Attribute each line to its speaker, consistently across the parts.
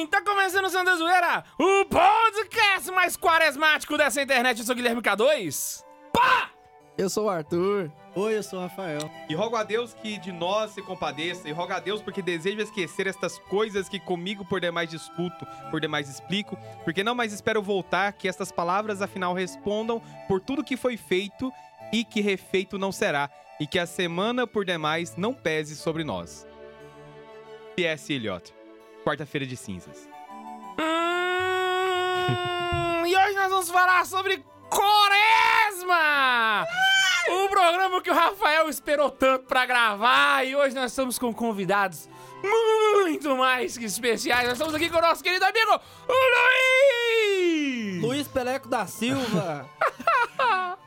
Speaker 1: Sim, tá começando o Santa Zoeira, o podcast mais quaresmático dessa internet. Eu sou Guilherme K2. Pá!
Speaker 2: Eu sou o Arthur.
Speaker 3: Oi, eu sou o Rafael.
Speaker 4: E rogo a Deus que de nós se compadeça, e rogo a Deus porque desejo esquecer estas coisas que comigo por demais discuto, por demais explico, porque não mais espero voltar, que estas palavras afinal respondam por tudo que foi feito e que refeito não será, e que a semana por demais não pese sobre nós. P.S. Eliot, quarta-feira de cinzas.
Speaker 1: Hum, e hoje nós vamos falar sobre Quaresma! O programa que o Rafael esperou tanto pra gravar e hoje nós estamos com convidados muito mais que especiais. Nós estamos aqui com o nosso querido amigo, o Luiz!
Speaker 2: Luiz Peleco da Silva.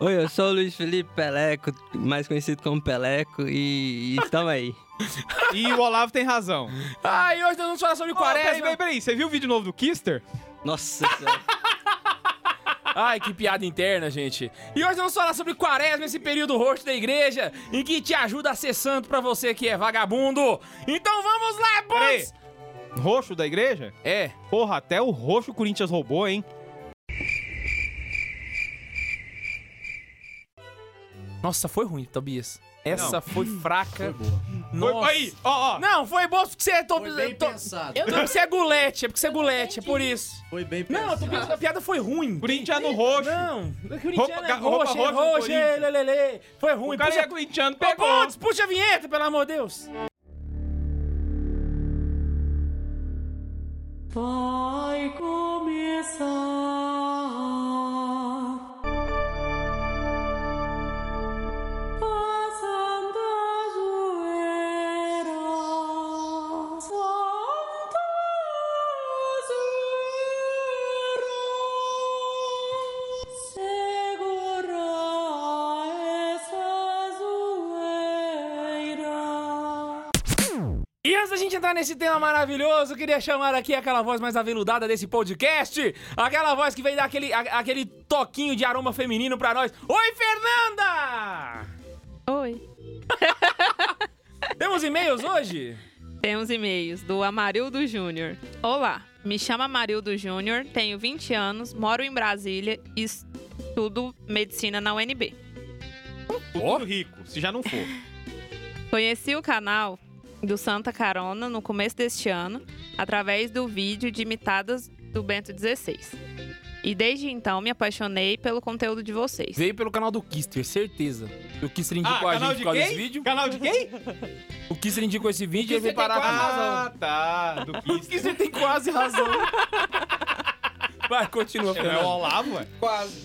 Speaker 5: Oi, eu sou o Luiz Felipe Peleco, mais conhecido como Peleco, e, e estamos aí.
Speaker 4: E o Olavo tem razão.
Speaker 1: Ah, e hoje nós vamos falar sobre
Speaker 4: Oh, peraí,
Speaker 1: Quaresma.
Speaker 4: peraí, peraí, você viu o vídeo novo do Kister?
Speaker 5: Nossa senhora.
Speaker 1: Ai, que piada interna, gente. E hoje vamos falar sobre quaresma, esse período roxo da igreja, em que te ajuda a ser santo pra você que é vagabundo. Então vamos lá,
Speaker 4: Peraí.
Speaker 1: boys!
Speaker 4: Roxo da igreja?
Speaker 1: É,
Speaker 4: Porra, até o roxo Corinthians roubou, hein?
Speaker 1: Nossa, foi ruim, Tobias. Essa
Speaker 4: Não.
Speaker 1: foi fraca.
Speaker 3: Foi boa.
Speaker 1: Nossa.
Speaker 4: Foi, aí, ó, ó.
Speaker 1: Não, foi boa porque você é... To...
Speaker 3: Foi bem
Speaker 1: to-
Speaker 3: pensado.
Speaker 1: Eu não, você é gulete, é porque você é gulete, é por isso.
Speaker 3: Foi bem
Speaker 1: Não,
Speaker 3: pensado.
Speaker 1: Tobias, a piada foi ruim.
Speaker 4: Corintiano roxo.
Speaker 1: Não, Corinthians
Speaker 4: Roupa-
Speaker 1: é roxo, roxo,
Speaker 4: Corinthians.
Speaker 1: lelele. Foi ruim.
Speaker 4: O cara
Speaker 1: puxa...
Speaker 4: é corintiano,
Speaker 1: Ô,
Speaker 4: pegou.
Speaker 1: Pontes, puxa a vinheta, pelo amor de Deus.
Speaker 6: Vai começar
Speaker 1: antes da gente entrar nesse tema maravilhoso, eu queria chamar aqui aquela voz mais aveludada desse podcast. Aquela voz que vem dar aquele, a- aquele toquinho de aroma feminino pra nós. Oi, Fernanda!
Speaker 7: Oi.
Speaker 1: Temos e-mails hoje?
Speaker 7: Temos e-mails do Amarildo Júnior. Olá, me chamo Amarildo Júnior, tenho 20 anos, moro em Brasília e estudo medicina na UNB.
Speaker 4: Tudo rico, se já não for.
Speaker 7: Conheci o canal do Santa Carona no começo deste ano, através do vídeo de imitadas do Bento XVI. E desde então me apaixonei pelo conteúdo de vocês.
Speaker 1: Veio pelo canal do Kister, certeza. O Kister indicou a gente por causa desse vídeo.
Speaker 4: Canal de quem?
Speaker 1: O Kister indicou esse vídeo e ele veio
Speaker 2: Kister
Speaker 1: parar com
Speaker 4: Ah, tá. Do
Speaker 1: O
Speaker 4: Kister.
Speaker 1: Kister tem quase razão. Vai, continua,
Speaker 4: É o. Olavo, ué.
Speaker 2: Quase.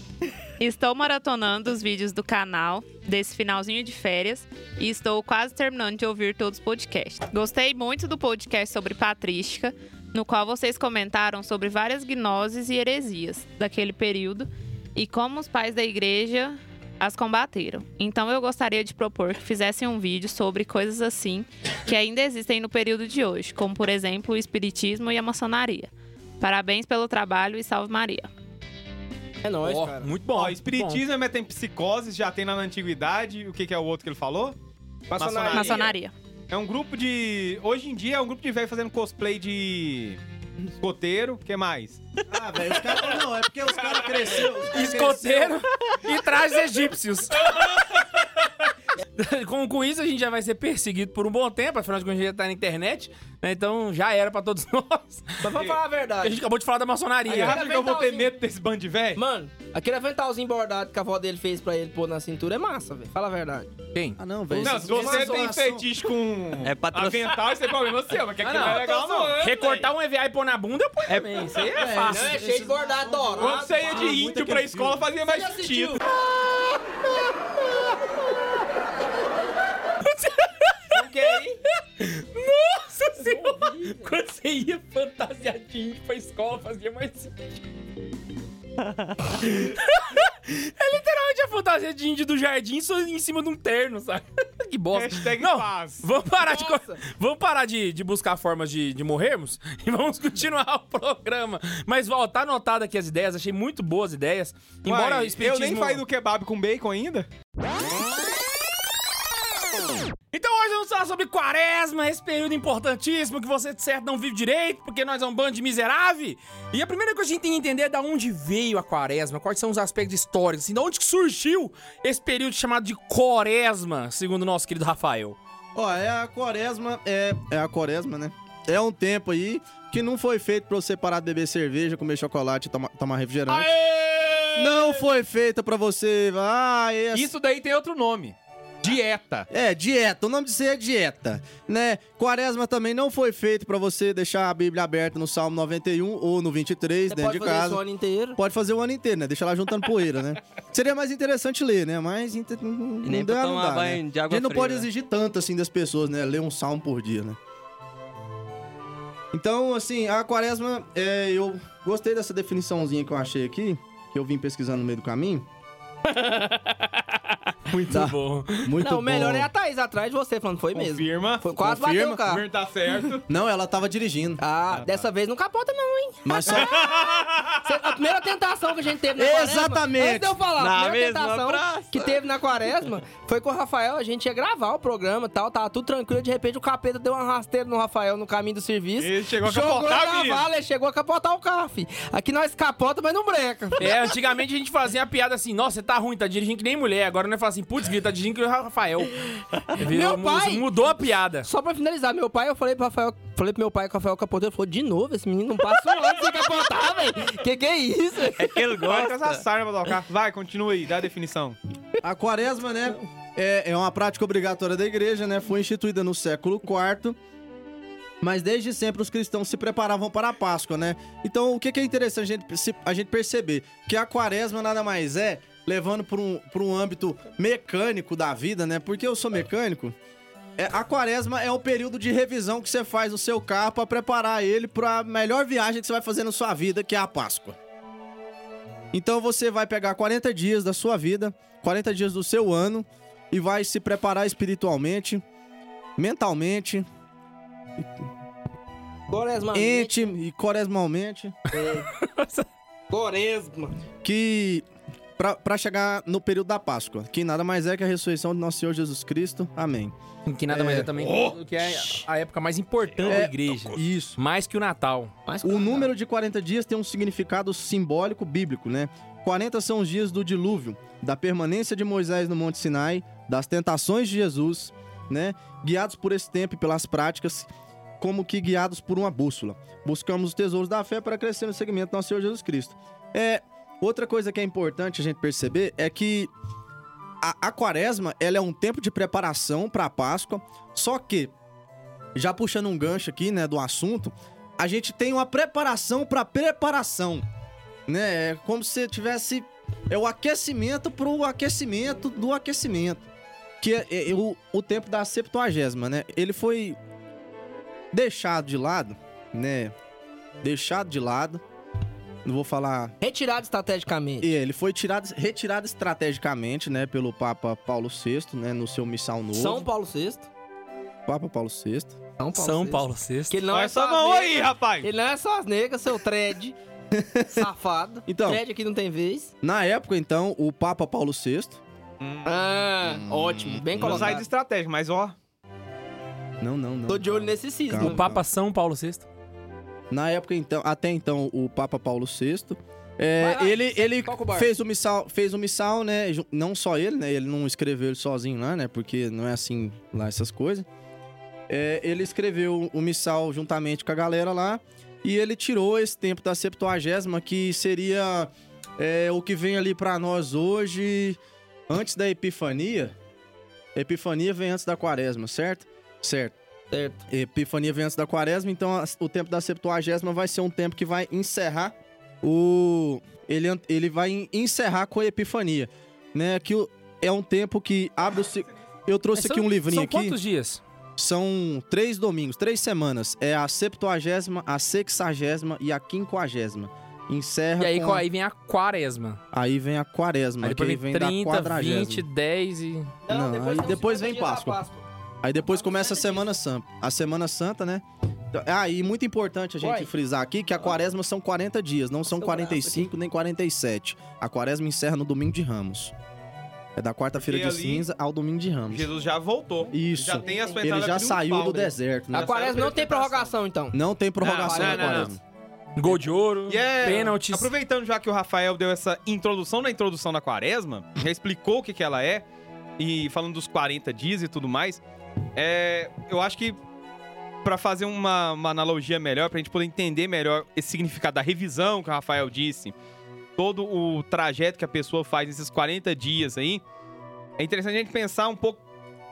Speaker 7: Estou maratonando os vídeos do canal desse finalzinho de férias e estou quase terminando de ouvir todos os podcasts. Gostei muito do podcast sobre patrística, no qual vocês comentaram sobre várias gnoses e heresias daquele período e como os pais da igreja as combateram. Então eu gostaria de propor que fizessem um vídeo sobre coisas assim que ainda existem no período de hoje, como por exemplo o espiritismo e a maçonaria. Parabéns pelo trabalho e salve Maria.
Speaker 2: É nóis,
Speaker 1: Ó,
Speaker 2: cara.
Speaker 1: muito bom.
Speaker 4: Ó, espiritismo é metempsicose, já tem lá na antiguidade. O que, que é o outro que ele falou?
Speaker 2: Maçonaria.
Speaker 7: Maçonaria.
Speaker 4: É um grupo de. Hoje em dia é um grupo de velho fazendo cosplay de. Escoteiro. O que mais?
Speaker 3: Ah, velho, os caras. Não, é porque os caras cresceram. cara
Speaker 1: Escoteiro e trajes egípcios. com, com isso, a gente já vai ser perseguido por um bom tempo, afinal de contas, a gente já tá na internet, né? Então já era pra todos nós.
Speaker 2: Mas vamos falar a
Speaker 1: A
Speaker 2: verdade.
Speaker 1: gente acabou de falar da
Speaker 4: Aí,
Speaker 1: maçonaria.
Speaker 4: acha que eu vou ter medo desse bando de velho?
Speaker 2: Mano, aquele aventalzinho bordado que a avó dele fez pra ele pôr na cintura é massa, velho. Fala a verdade.
Speaker 1: Quem?
Speaker 3: Ah, não, velho.
Speaker 4: Não, se você
Speaker 3: é
Speaker 4: tem fetiche com
Speaker 5: É
Speaker 4: avental, isso é problema seu, mas que aquilo
Speaker 1: não,
Speaker 4: não é legal, não.
Speaker 1: Recortar um EVA e pôr na bunda, eu ponho também. Isso aí é
Speaker 3: É,
Speaker 1: fácil.
Speaker 2: Não, é cheio de bordado dourado.
Speaker 4: Quando você ia de
Speaker 3: Ah,
Speaker 4: índio pra escola, fazia mais sentido.
Speaker 2: O que
Speaker 1: Nossa senhora! Quando você ia fantasiadinho pra escola, fazia mais sentido. é literalmente a fantasia de índio do jardim só em cima de um terno, sabe? que bosta.
Speaker 4: Hashtag
Speaker 1: Não,
Speaker 4: paz.
Speaker 1: vamos parar, de, vamos parar de, de buscar formas de, de morrermos e vamos continuar o programa. Mas, ó, tá anotado aqui as ideias, achei muito boas ideias. Embora
Speaker 4: Uai,
Speaker 1: espiritismo...
Speaker 4: Eu nem falei do kebab com bacon ainda.
Speaker 1: Então hoje vamos falar sobre quaresma, esse período importantíssimo que você de certo não vive direito, porque nós é um bando de miserável. E a primeira coisa que a gente tem que entender é da onde veio a quaresma, quais são os aspectos históricos, assim, de onde que surgiu esse período chamado de quaresma, segundo o nosso querido Rafael.
Speaker 3: Ó, é a quaresma, é, é a quaresma, né? É um tempo aí que não foi feito pra você parar de beber cerveja, comer chocolate e tomar, tomar refrigerante.
Speaker 1: Aê!
Speaker 3: Não foi feita pra você. Ah, esse...
Speaker 4: Isso daí tem outro nome. Dieta.
Speaker 3: É, dieta. O nome disso aí é dieta, né? Quaresma também não foi feito pra você deixar a Bíblia aberta no Salmo 91 ou no 23,
Speaker 2: Você
Speaker 3: dentro
Speaker 2: pode
Speaker 3: de
Speaker 2: fazer
Speaker 3: casa.
Speaker 2: isso o ano inteiro.
Speaker 3: Pode fazer o ano inteiro, né? Deixa lá juntando poeira, né? Seria mais interessante ler, né? Mas inte- não,
Speaker 5: E nem
Speaker 3: dá,
Speaker 5: pra
Speaker 3: não dá,
Speaker 5: banho
Speaker 3: né?
Speaker 5: de
Speaker 3: A
Speaker 5: água
Speaker 3: gente não
Speaker 5: fria,
Speaker 3: pode
Speaker 5: né?
Speaker 3: exigir tanto assim das pessoas, né? Ler um salmo por dia, né? Então, assim, a quaresma, é, eu gostei dessa definiçãozinha que eu achei aqui, que eu vim pesquisando no meio do caminho.
Speaker 1: Muito
Speaker 3: Tá.
Speaker 1: bom.
Speaker 3: Muito
Speaker 2: Não, o melhor
Speaker 3: bom.
Speaker 2: é a Thaís atrás de você falando, foi mesmo.
Speaker 4: Confirma.
Speaker 2: Foi, quase
Speaker 3: Confirma.
Speaker 2: bateu o carro.
Speaker 4: Confirma, tá certo.
Speaker 3: Não, ela tava dirigindo.
Speaker 2: Ah, dessa vez não capota não, hein?
Speaker 3: Mas só...
Speaker 2: A primeira tentação que a gente teve na quaresma...
Speaker 3: Exatamente.
Speaker 2: Antes de eu falar,
Speaker 5: Na
Speaker 2: a primeira tentação
Speaker 5: praça.
Speaker 2: que teve na quaresma foi com o Rafael, a gente ia gravar o programa e tal, tava tudo tranquilo, de repente o capeta deu uma rasteira no Rafael no caminho do serviço.
Speaker 4: Ele chegou a capotar,
Speaker 2: na
Speaker 4: menino.
Speaker 2: chegou a capotar o carro, fi. Aqui nós capota, mas não breca.
Speaker 1: É, antigamente a gente fazia a piada assim, nossa, tá ruim, tá dirigindo que nem mulher. Agora nós fala assim, putz, Vitor, tá dirigindo que o Rafael. Virou-
Speaker 2: Meu pai-
Speaker 1: Mudou a piada.
Speaker 2: Só pra finalizar, meu pai, eu falei pro Rafael, falei pro meu pai que o Rafael capotou, ele falou, de novo, esse menino não passa um ano sem capotar, velho. Que que é isso?
Speaker 5: É que ele
Speaker 4: Vai
Speaker 5: gosta.
Speaker 4: sarna pra tocar. Vai, continua aí, dá a definição.
Speaker 3: A quaresma, né, é, é uma prática obrigatória da igreja, né? Foi instituída no século IV. Mas desde sempre os cristãos se preparavam para a Páscoa, né? Então, o que que é interessante a gente, a gente perceber? Que a quaresma nada mais é, levando para um, pra um âmbito mecânico da vida, né? Porque eu sou mecânico. É, a quaresma é o período de revisão que você faz no seu carro para preparar ele para a melhor viagem que você vai fazer na sua vida, que é a Páscoa. Então você vai pegar 40 dias da sua vida, 40 dias do seu ano, e vai se preparar espiritualmente, mentalmente,
Speaker 2: Quaresma.
Speaker 3: ente e coresmalmente,
Speaker 2: Quaresma.
Speaker 3: que pra- pra chegar no período da Páscoa, que nada mais é que a ressurreição de nosso Senhor Jesus Cristo. Amém.
Speaker 1: Que nada mais é também do que é a época mais importante da igreja.
Speaker 3: Isso.
Speaker 1: Mais que o Natal.
Speaker 2: Mas
Speaker 3: O número de 40 dias tem um significado simbólico bíblico, né? 40 são os dias do dilúvio, da permanência de Moisés no Monte Sinai, das tentações de Jesus, né? Guiados por esse tempo e pelas práticas, como que guiados por uma bússola. Buscamos os tesouros da fé para crescer no segmento do nosso Senhor Jesus Cristo. É, outra coisa que é importante a gente perceber é que a, a quaresma, ela é um tempo de preparação para a Páscoa, só que já puxando um gancho aqui, né, do assunto, a gente tem uma preparação para preparação, né? É como se tivesse é o aquecimento pro aquecimento do aquecimento, que é, é o, o tempo da Septuagésima, né? Ele foi deixado de lado, né? Deixado de lado. Não vou falar
Speaker 2: Retirado estrategicamente.
Speaker 3: e ele foi tirado, retirado estrategicamente, né, pelo Papa Paulo VI, né, no seu missal novo.
Speaker 2: São Paulo VI.
Speaker 3: Papa Paulo VI.
Speaker 2: São Paulo
Speaker 1: São
Speaker 2: VI.
Speaker 1: Paulo VI.
Speaker 2: Que ele não
Speaker 4: Olha
Speaker 2: é só
Speaker 4: essa
Speaker 2: as
Speaker 4: mão
Speaker 2: negras.
Speaker 4: aí, rapaz.
Speaker 2: Ele não é só as negras, seu thread. safado.
Speaker 3: Então.
Speaker 2: Thread aqui não tem vez.
Speaker 3: Na época, então, o Papa Paulo VI,
Speaker 2: Ah, ótimo. Bem
Speaker 4: Vamos usar de
Speaker 2: colocado.
Speaker 4: estratégia, mas ó.
Speaker 3: não, não, não.
Speaker 2: Tô de olho nesse cisne.
Speaker 3: Calma.
Speaker 1: O Papa São Paulo VI.
Speaker 3: Na época, então, até então, o Papa Paulo VI, é,
Speaker 2: lá,
Speaker 3: ele, ele fez o missal, fez o missal, né? Não só ele, né? Ele não escreveu ele sozinho lá, né? Porque não é assim lá essas coisas. É, ele escreveu o missal juntamente com a galera lá e ele tirou esse tempo da Septuagésima, que seria é, o que vem ali pra nós hoje, antes da Epifania. Epifania vem antes da Quaresma, certo? Certo.
Speaker 2: Certo.
Speaker 3: Epifania vem antes da quaresma, então a- o tempo da Septuagésima vai ser um tempo que vai encerrar o... Ele, ele vai en- encerrar com a Epifania, né? Que o- é um tempo que abre o... Eu trouxe
Speaker 1: São-
Speaker 3: aqui um livrinho
Speaker 1: São
Speaker 3: aqui.
Speaker 1: quantos dias?
Speaker 3: São três domingos, três semanas. É a septuagésima, a sexagésima e a quinquagésima. Encerra
Speaker 1: E aí,
Speaker 3: com
Speaker 1: aí vem a quaresma.
Speaker 3: aí vem a quaresma,
Speaker 1: Aí depois
Speaker 3: aí
Speaker 1: vem
Speaker 3: vem
Speaker 1: 30,
Speaker 3: da quadragésima.
Speaker 1: 20, 10 e...
Speaker 3: Não, aí
Speaker 2: tem uns
Speaker 3: depois
Speaker 2: 50
Speaker 3: vem
Speaker 2: da
Speaker 3: Páscoa. Aí depois começa a Semana Santa. A Semana Santa, né? Ah, e muito importante a gente
Speaker 2: Uai.
Speaker 3: frisar aqui que a quaresma são 40 dias, não são
Speaker 2: Seu
Speaker 3: 45 nem 47. A quaresma encerra no domingo de Ramos. É da quarta-feira de
Speaker 4: ali-
Speaker 3: cinza ao domingo de Ramos.
Speaker 4: Jesus já voltou.
Speaker 3: Isso.
Speaker 4: Já tem a sua
Speaker 3: Ele já saiu do
Speaker 4: né?
Speaker 3: deserto, né?
Speaker 2: A quaresma não tem prorrogação, então.
Speaker 3: Não tem prorrogação
Speaker 4: Não,
Speaker 3: na
Speaker 4: não, não,
Speaker 3: quaresma.
Speaker 1: Gol de ouro,
Speaker 4: E é,
Speaker 1: pênaltis.
Speaker 4: Aproveitando já que o Rafael deu essa introdução na introdução da quaresma, já explicou o que, que ela é, e falando dos 40 dias e tudo mais, é, eu acho que pra fazer uma, uma analogia melhor, pra gente poder entender melhor esse significado da revisão que o Rafael disse, todo o trajeto que a pessoa faz nesses 40 dias aí, é interessante a gente pensar um pouco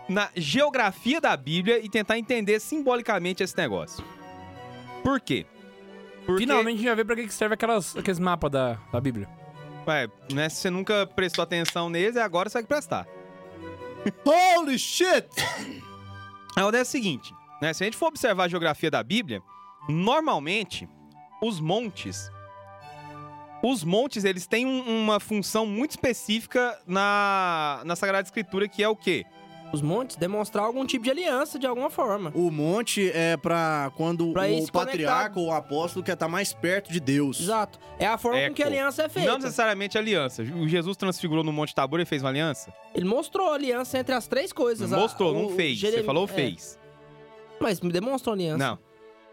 Speaker 4: na geografia da Bíblia e tentar entender simbolicamente esse negócio. Por quê? Porque...
Speaker 1: Finalmente a gente vai ver pra que que serve aquelas, aqueles mapas da, da Bíblia.
Speaker 4: Ué, né? Se você nunca prestou atenção neles, é agora você vai prestar.
Speaker 3: Holy shit!
Speaker 4: A onda é seguinte, né? Se a gente for observar a geografia da Bíblia, normalmente os montes os montes, eles têm um- uma função muito específica na, na Sagrada Escritura, que é o quê?
Speaker 2: Os montes demonstrar algum tipo de aliança de alguma forma.
Speaker 3: O monte é pra quando
Speaker 2: Pra
Speaker 3: o patriarca ou o apóstolo quer estar mais perto de Deus.
Speaker 2: Exato. É a forma com que a
Speaker 4: Eco.
Speaker 2: aliança é feita.
Speaker 4: Não necessariamente aliança. O Jesus transfigurou no Monte Tabor e fez uma aliança?
Speaker 2: Ele mostrou a aliança entre as três coisas.
Speaker 4: Não
Speaker 2: A-
Speaker 4: mostrou, não
Speaker 2: o
Speaker 4: fez. Você
Speaker 2: Jeremi-
Speaker 4: falou
Speaker 2: é,
Speaker 4: fez.
Speaker 2: Mas me demonstrou a aliança.
Speaker 4: Não.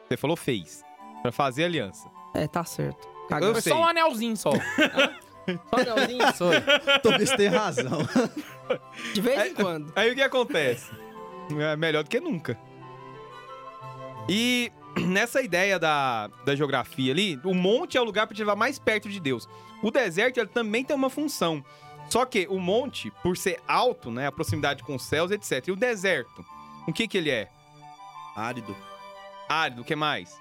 Speaker 4: Você falou fez. Pra fazer aliança.
Speaker 2: É, tá certo. Cagou.
Speaker 1: Foi
Speaker 4: sei.
Speaker 1: só um anelzinho só.
Speaker 2: Só anelzinho?
Speaker 3: Talvez tenha razão.
Speaker 2: De vez em quando.
Speaker 4: Aí o que acontece? É melhor do que nunca. E nessa ideia da, da geografia ali, o monte é o lugar para te levar mais perto de Deus. O deserto ele também tem uma função. Só que o monte, por ser alto, né, a proximidade com os céus, etc. E o deserto, o que que ele é?
Speaker 3: Árido.
Speaker 4: Árido, o que mais?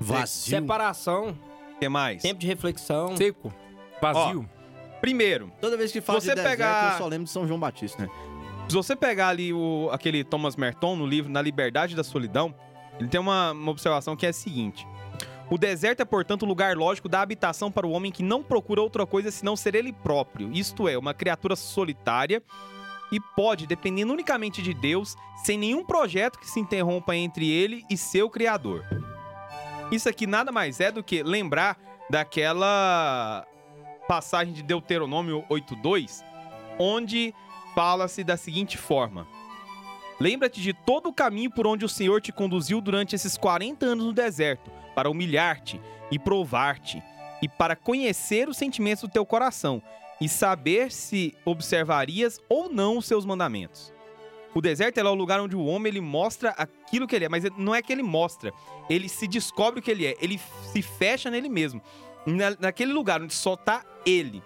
Speaker 3: Vazio.
Speaker 2: Separação,
Speaker 4: O que mais?
Speaker 2: tempo de reflexão.
Speaker 1: Seco. Vazio.
Speaker 4: Primeiro,
Speaker 3: Toda vez que fala
Speaker 4: Você
Speaker 3: de deserto,
Speaker 4: pegar-
Speaker 3: eu só lembro de São João Batista, né?
Speaker 4: Se você pegar ali o, aquele Thomas Merton no livro Na Liberdade da Solidão, ele tem uma, uma observação que é a seguinte: O deserto é, portanto, o lugar lógico da habitação para o homem que não procura outra coisa senão ser ele próprio, isto é, uma criatura solitária e pode, dependendo unicamente de Deus, sem nenhum projeto que se interrompa entre ele e seu Criador. Isso aqui nada mais é do que lembrar daquela passagem de Deuteronômio 8.2, onde fala-se da seguinte forma: Lembra-te de todo o caminho por onde o Senhor te conduziu durante esses 40 anos no deserto, para humilhar-te e provar-te, e para conhecer os sentimentos do teu coração, e saber se observarias ou não os seus mandamentos. O deserto é o lugar onde o homem ele mostra aquilo que ele é, mas não é que ele mostra, ele se descobre o que ele é, ele se fecha nele mesmo. Na- naquele lugar onde só tá ele,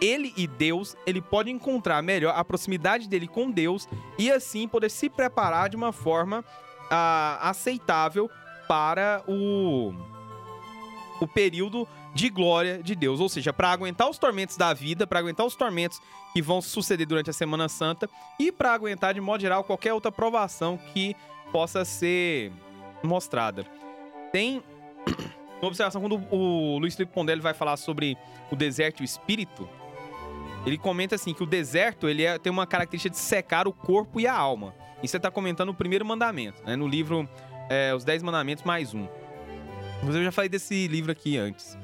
Speaker 4: ele e Deus, ele pode encontrar melhor a proximidade dele com Deus e assim poder se preparar de uma forma ah, aceitável para o, o período de glória de Deus. Ou seja, para aguentar os tormentos da vida, para aguentar os tormentos que vão suceder durante a Semana Santa e para aguentar, de modo geral, qualquer outra provação que possa ser mostrada. Tem uma observação quando o Luiz Felipe Pondelli vai falar sobre o deserto e o espírito. Ele comenta assim que o deserto ele é- tem uma característica de secar o corpo e a alma. Isso você está comentando no primeiro mandamento, né? no livro é, Os Dez Mandamentos mais um. Inclusive, eu já falei desse livro aqui antes.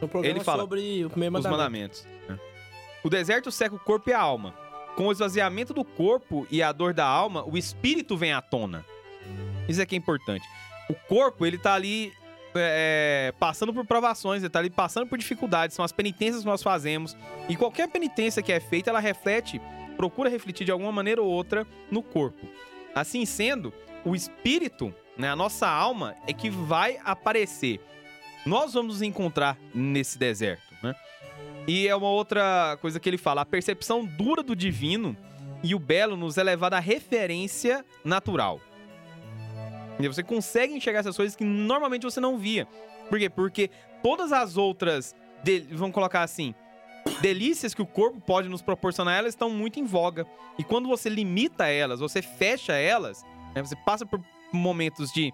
Speaker 2: No programa
Speaker 4: Ele fala,
Speaker 2: sobre o primeiro
Speaker 4: Os
Speaker 2: mandamento.
Speaker 4: mandamentos. né? O deserto seca o corpo e a alma. Com o esvaziamento do corpo e a dor da alma, o espírito vem à tona. Isso é que é importante. O corpo, ele tá ali é, passando por provações, ele tá ali passando por dificuldades, são as penitências que nós fazemos. E qualquer penitência que é feita, ela reflete, procura refletir de alguma maneira ou outra no corpo. Assim sendo, o espírito, né, a nossa alma, é que vai aparecer. Nós vamos nos encontrar nesse deserto, né? E é uma outra coisa que ele fala: a percepção dura do divino e o belo nos é levado à referência natural. Você consegue enxergar essas coisas que normalmente você não via. Por quê? Porque todas as outras, vamos colocar assim, delícias que o corpo pode nos proporcionar, elas estão muito em voga. E quando você limita elas, você fecha elas, né, você passa por momentos de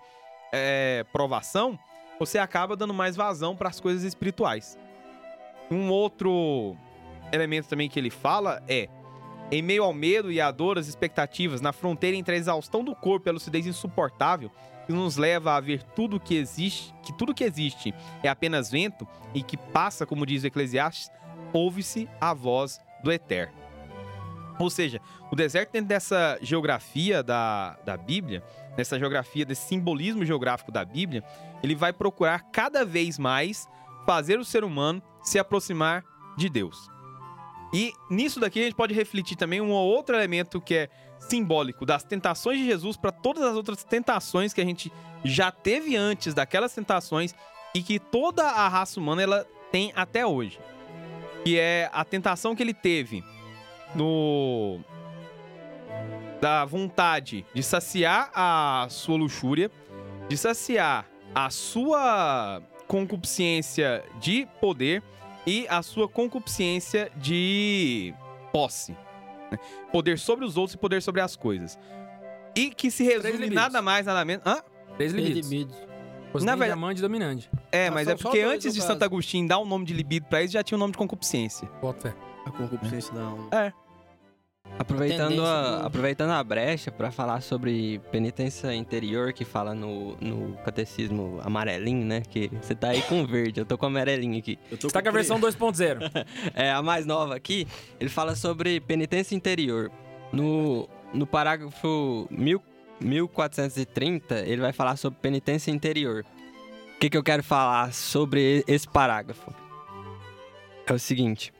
Speaker 4: é, provação, você acaba dando mais vazão para as coisas espirituais. Um outro elemento também que ele fala é: em meio ao medo e à dor, as expectativas, na fronteira entre a exaustão do corpo e a lucidez insuportável, que nos leva a ver tudo que existe, que tudo que existe é apenas vento e que passa, como diz o Eclesiastes, ouve-se a voz do Eterno. Ou seja, o deserto dentro dessa geografia da, da Bíblia, nessa geografia, desse simbolismo geográfico da Bíblia, ele vai procurar cada vez mais fazer o ser humano se aproximar de Deus. E nisso daqui a gente pode refletir também um outro elemento que é simbólico das tentações de Jesus para todas as outras tentações que a gente já teve antes daquelas tentações e que toda a raça humana ela tem até hoje. Que é a tentação que ele teve no da vontade de saciar a sua luxúria, de saciar a sua concupiscência de poder e a sua concupiscência de posse. né? Poder sobre os outros e poder sobre as coisas. E que se resume nada mais, nada menos. Hã?
Speaker 1: Três libidos.
Speaker 2: Libidos.
Speaker 1: Os
Speaker 4: Na
Speaker 1: Na
Speaker 4: verdade-
Speaker 1: diamante dominante.
Speaker 4: É, mas
Speaker 2: são
Speaker 4: é porque
Speaker 2: dois,
Speaker 4: antes de
Speaker 2: caso.
Speaker 4: Santo Agostinho dar o nome de libido pra eles, já tinha o nome de concupiscência.
Speaker 1: Bota fé.
Speaker 3: A concupiscência da alma.
Speaker 5: Aproveitando a,
Speaker 2: do-
Speaker 5: aproveitando a brecha para falar sobre penitência interior, que fala no, no catecismo amarelinho, né? Que você tá aí com verde, eu tô com amarelinho aqui.
Speaker 3: Eu tô
Speaker 1: Você tá com a versão 2.0.
Speaker 5: É, a mais nova aqui, ele fala sobre penitência interior. No, no parágrafo mil, 1430, ele vai falar sobre penitência interior. O que, que eu quero falar sobre esse parágrafo? É o seguinte: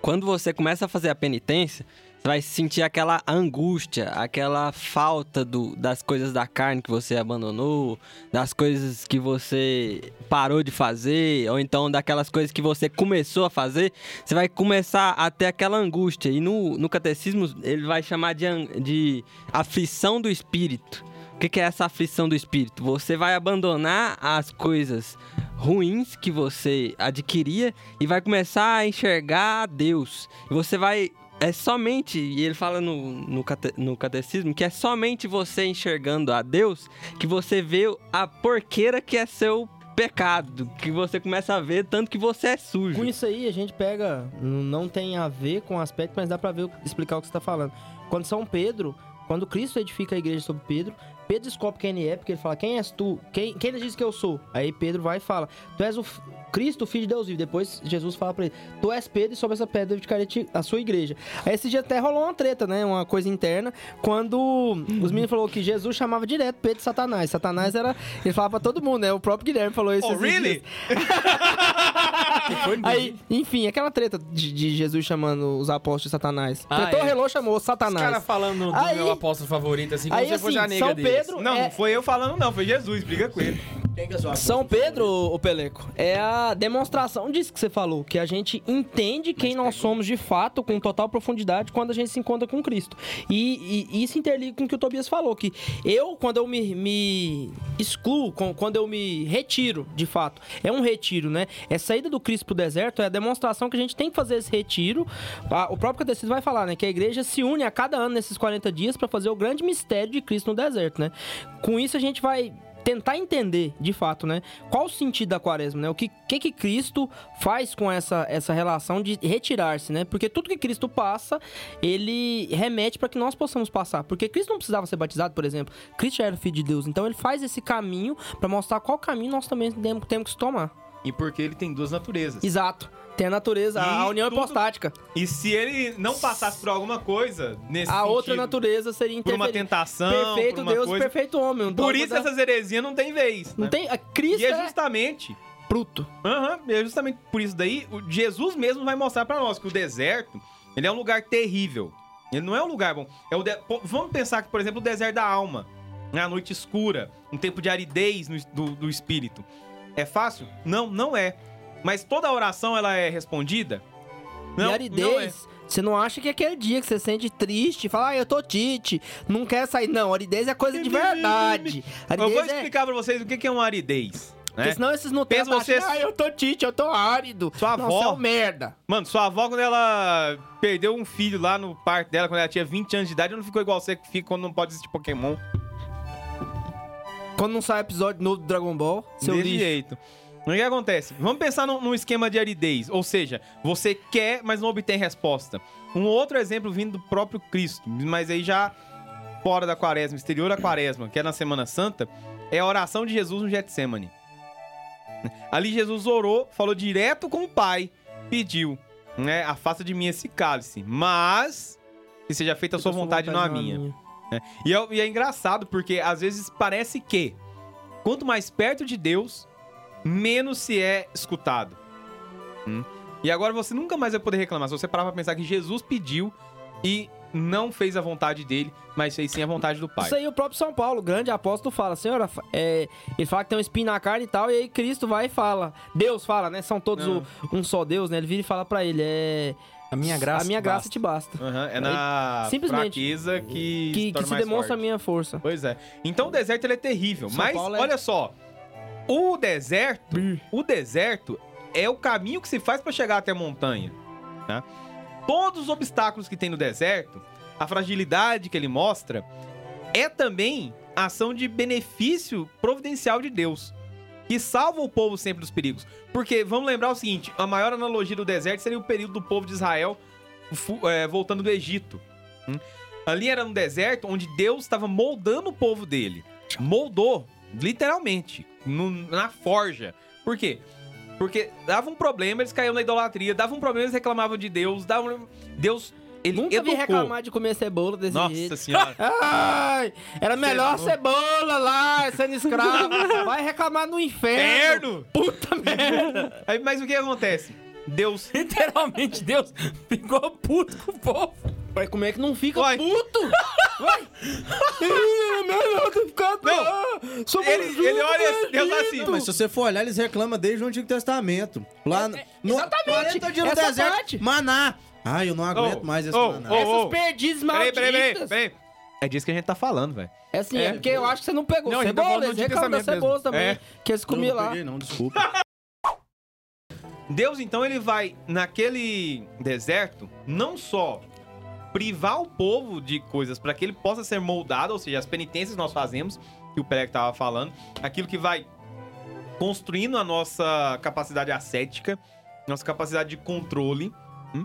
Speaker 5: quando você começa a fazer a penitência, você vai sentir aquela angústia, aquela falta do, das coisas da carne que você abandonou, das coisas que você parou de fazer, ou então daquelas coisas que você começou a fazer, você vai começar a ter aquela angústia. E no, no catecismo ele vai chamar de, de aflição do espírito. O que, que é essa aflição do espírito? Você vai abandonar as coisas ruins que você adquiria e vai começar a enxergar Deus. E você vai. É somente, e ele fala no, no, no catecismo, que é somente você enxergando a Deus que você vê a porqueira que é seu pecado. Que você começa a ver tanto que você é sujo.
Speaker 2: Com isso aí, a gente pega. Não tem a ver com o aspecto, mas dá pra ver, explicar o que você tá falando. Quando São Pedro, quando Cristo edifica a igreja sobre Pedro, Pedro descobre quem ele é, porque ele fala: Quem és tu? Quem, quem ele diz que eu sou? Aí Pedro vai e fala: Tu és o Cristo, filho de Deus vivo. Depois Jesus fala pra ele: Tu és Pedro, e sobre essa pedra eu edificarei ti- a sua igreja. Aí esse dia até rolou uma treta, né? Uma coisa interna, quando os meninos falaram que Jesus chamava direto Pedro de Satanás. Satanás era. Ele falava pra todo mundo, né? O próprio Guilherme falou isso.
Speaker 4: Oh, really?
Speaker 2: Aí, enfim, aquela treta de, de Jesus chamando os apóstolos de Satanás.
Speaker 1: Ah,
Speaker 2: Tretou,
Speaker 1: é.
Speaker 2: relou, chamou
Speaker 1: Os
Speaker 2: Satanás.
Speaker 1: caras falando do
Speaker 2: Aí-
Speaker 1: meu apóstolo favorito, assim, como
Speaker 2: aí,
Speaker 1: se fosse
Speaker 2: assim,
Speaker 1: a nega
Speaker 2: São
Speaker 1: deles.
Speaker 2: Pedro-
Speaker 4: Não,
Speaker 2: É.
Speaker 4: não foi eu falando, não, foi Jesus, briga com ele.
Speaker 2: São Pedro, o Peleco, é a demonstração disso que você falou, que a gente entende quem nós somos de fato, com total profundidade, quando a gente se encontra com Cristo. E, e isso interliga com o que o Tobias falou, que eu, quando eu me, me excluo, quando eu me retiro, de fato, é um retiro, né? É saída do Cristo pro deserto, é a demonstração que a gente tem que fazer esse retiro. A- O próprio Catecismo vai falar, né, que a igreja se une a cada ano nesses 40 dias para fazer o grande mistério de Cristo no deserto, né? Com isso a gente vai tentar entender, de fato, né? Qual o sentido da quaresma, né? O que, que, que Cristo faz com essa, essa relação de retirar-se, né? Porque tudo que Cristo passa, ele remete para que nós possamos passar. Porque Cristo não precisava ser batizado, por exemplo. Cristo era filho de Deus. Então ele faz esse caminho para mostrar qual caminho nós também temos que tomar.
Speaker 4: E porque ele tem duas naturezas.
Speaker 2: Exato. Tem a natureza, a
Speaker 4: E
Speaker 2: união
Speaker 4: tudo-
Speaker 2: hipostática.
Speaker 4: E se ele não passasse por alguma coisa nesse
Speaker 2: A outra
Speaker 4: sentido,
Speaker 2: natureza seria
Speaker 4: por uma tentação,
Speaker 2: Perfeito
Speaker 4: por uma
Speaker 2: Deus e
Speaker 4: coisa...
Speaker 2: perfeito homem. Um
Speaker 4: Por
Speaker 2: dogma
Speaker 4: isso
Speaker 2: da-
Speaker 4: essas heresias não tem vez.
Speaker 2: Não
Speaker 4: né?
Speaker 2: tem... A Cristo
Speaker 4: E é
Speaker 2: é
Speaker 4: justamente
Speaker 2: bruto.
Speaker 4: Aham, é justamente por isso daí, o Jesus mesmo vai mostrar pra nós que o deserto, ele é um lugar terrível. Ele não é um lugar bom. É o de- pô, Vamos pensar que, por exemplo, o deserto da alma, né? a noite escura, um tempo de aridez no es- do, do espírito. É fácil? Não, não é. Mas toda oração ela é respondida? Não,
Speaker 2: e
Speaker 4: não é.
Speaker 2: aridez, você não acha que é aquele dia que você sente triste, fala, ah, eu tô tite, não quer sair. Não, aridez é coisa de verdade.
Speaker 4: Eu
Speaker 2: Aridez
Speaker 4: vou
Speaker 2: é...
Speaker 4: explicar pra vocês o que é uma aridez. né?
Speaker 2: Porque senão esses Nutella
Speaker 4: Pensa
Speaker 2: tá achando,
Speaker 4: você-
Speaker 2: ah, eu tô tite, eu tô árido.
Speaker 4: Sua
Speaker 2: Nossa,
Speaker 4: avó-
Speaker 2: é um merda.
Speaker 4: Mano, sua avó, quando ela perdeu um filho lá no parto dela, quando ela tinha 20 anos de idade, não ficou igual você que fica quando não pode assistir Pokémon.
Speaker 2: Quando não sai episódio novo do Dragon Ball, seu
Speaker 4: Desse
Speaker 2: lixo.
Speaker 4: jeito. O que acontece? Vamos pensar num, num esquema de aridez. Ou seja, você quer, mas não obtém resposta. Um outro exemplo vindo do próprio Cristo, mas aí já fora da quaresma, exterior à quaresma, que é na Semana Santa, é a oração de Jesus no Getsemane. Ali Jesus orou, falou direto com o Pai, pediu, né? Afasta de mim esse cálice. Mas que seja feita a sua vontade, não a minha. E é, e é engraçado porque às vezes parece que quanto mais perto de Deus, menos se é escutado. Hum? E agora você nunca mais vai poder reclamar. Se você parar pra pensar que Jesus pediu e não fez a vontade dele, mas fez sim a vontade do Pai.
Speaker 2: Isso aí o próprio São Paulo, grande apóstolo, fala, senhora, é, ele fala que tem um espinho na carne e tal, e aí Cristo vai e fala. Deus fala, né? São todos o- um só Deus, né? Ele vira e fala pra ele, é...
Speaker 1: A minha graça.
Speaker 2: a minha
Speaker 1: te
Speaker 2: graça
Speaker 1: basta.
Speaker 2: te basta.
Speaker 4: Aham, é na
Speaker 2: Simplesmente.
Speaker 4: fraqueza que,
Speaker 2: Que, que se demonstra a
Speaker 4: forte.
Speaker 2: minha força.
Speaker 4: Pois é. Então o deserto ele é terrível.
Speaker 2: São
Speaker 4: mas
Speaker 2: Paulo é-
Speaker 4: olha só. O deserto, o deserto é o caminho que se faz para chegar até a montanha. né? Todos os obstáculos que tem no deserto, a fragilidade que ele mostra, é também ação de benefício providencial de Deus. Que salva o povo sempre dos perigos. Porque vamos lembrar o seguinte: a maior analogia do deserto seria o período do povo de Israel é, voltando do Egito. Hum? Ali era um deserto onde Deus estava moldando o povo dele. Moldou, literalmente, no- na forja. Por quê? Porque dava um problema, eles caíam na idolatria, dava um problema, eles reclamavam de Deus, dava um- Deus, ele
Speaker 2: Nunca vi
Speaker 4: educou.
Speaker 2: reclamar de comer cebola desse
Speaker 4: Nossa
Speaker 2: jeito.
Speaker 4: senhora.
Speaker 2: Ai, era melhor a cebola lá, sendo escravo. Vai reclamar no inferno.
Speaker 4: Inferno! Puta merda! Aí, mas o que acontece? Deus
Speaker 1: Literalmente, Deus ficou puto com o povo.
Speaker 2: Vai como é que não fica
Speaker 4: Vai.
Speaker 2: puto? Vai. É melhor tu ficar...
Speaker 4: Não.
Speaker 2: Somos
Speaker 4: Ele, ele olha,
Speaker 2: juntos,
Speaker 4: Deus
Speaker 2: Egito.
Speaker 4: assim.
Speaker 3: Não, mas se você for olhar, eles reclamam desde o Antigo Testamento. Lá no,
Speaker 2: exatamente,
Speaker 3: 40 dias no deserto,
Speaker 2: parte.
Speaker 3: maná. Ai, eu não aguento
Speaker 4: Oh,
Speaker 3: mais esse
Speaker 4: oh, oh.
Speaker 2: Essas perdizes
Speaker 4: Peraí, peraí, peraí,
Speaker 2: malditas.
Speaker 4: peraí. É disso que a gente tá falando, velho.
Speaker 2: É assim,
Speaker 4: É.
Speaker 2: é porque eu acho que você não pegou.
Speaker 1: Não, a gente tá
Speaker 2: cebola, eles das
Speaker 1: Testamento
Speaker 2: cebolas também.
Speaker 4: É.
Speaker 2: Que eles
Speaker 3: Não,
Speaker 2: comiam
Speaker 3: não
Speaker 2: lá.
Speaker 3: peguei, não, desculpa.
Speaker 4: Deus, então, ele vai naquele deserto não só privar o povo de coisas para que ele possa ser moldado, ou seja, as penitências que nós fazemos, que o Pelé tava falando, aquilo que vai construindo a nossa capacidade ascética, nossa capacidade de controle, hum?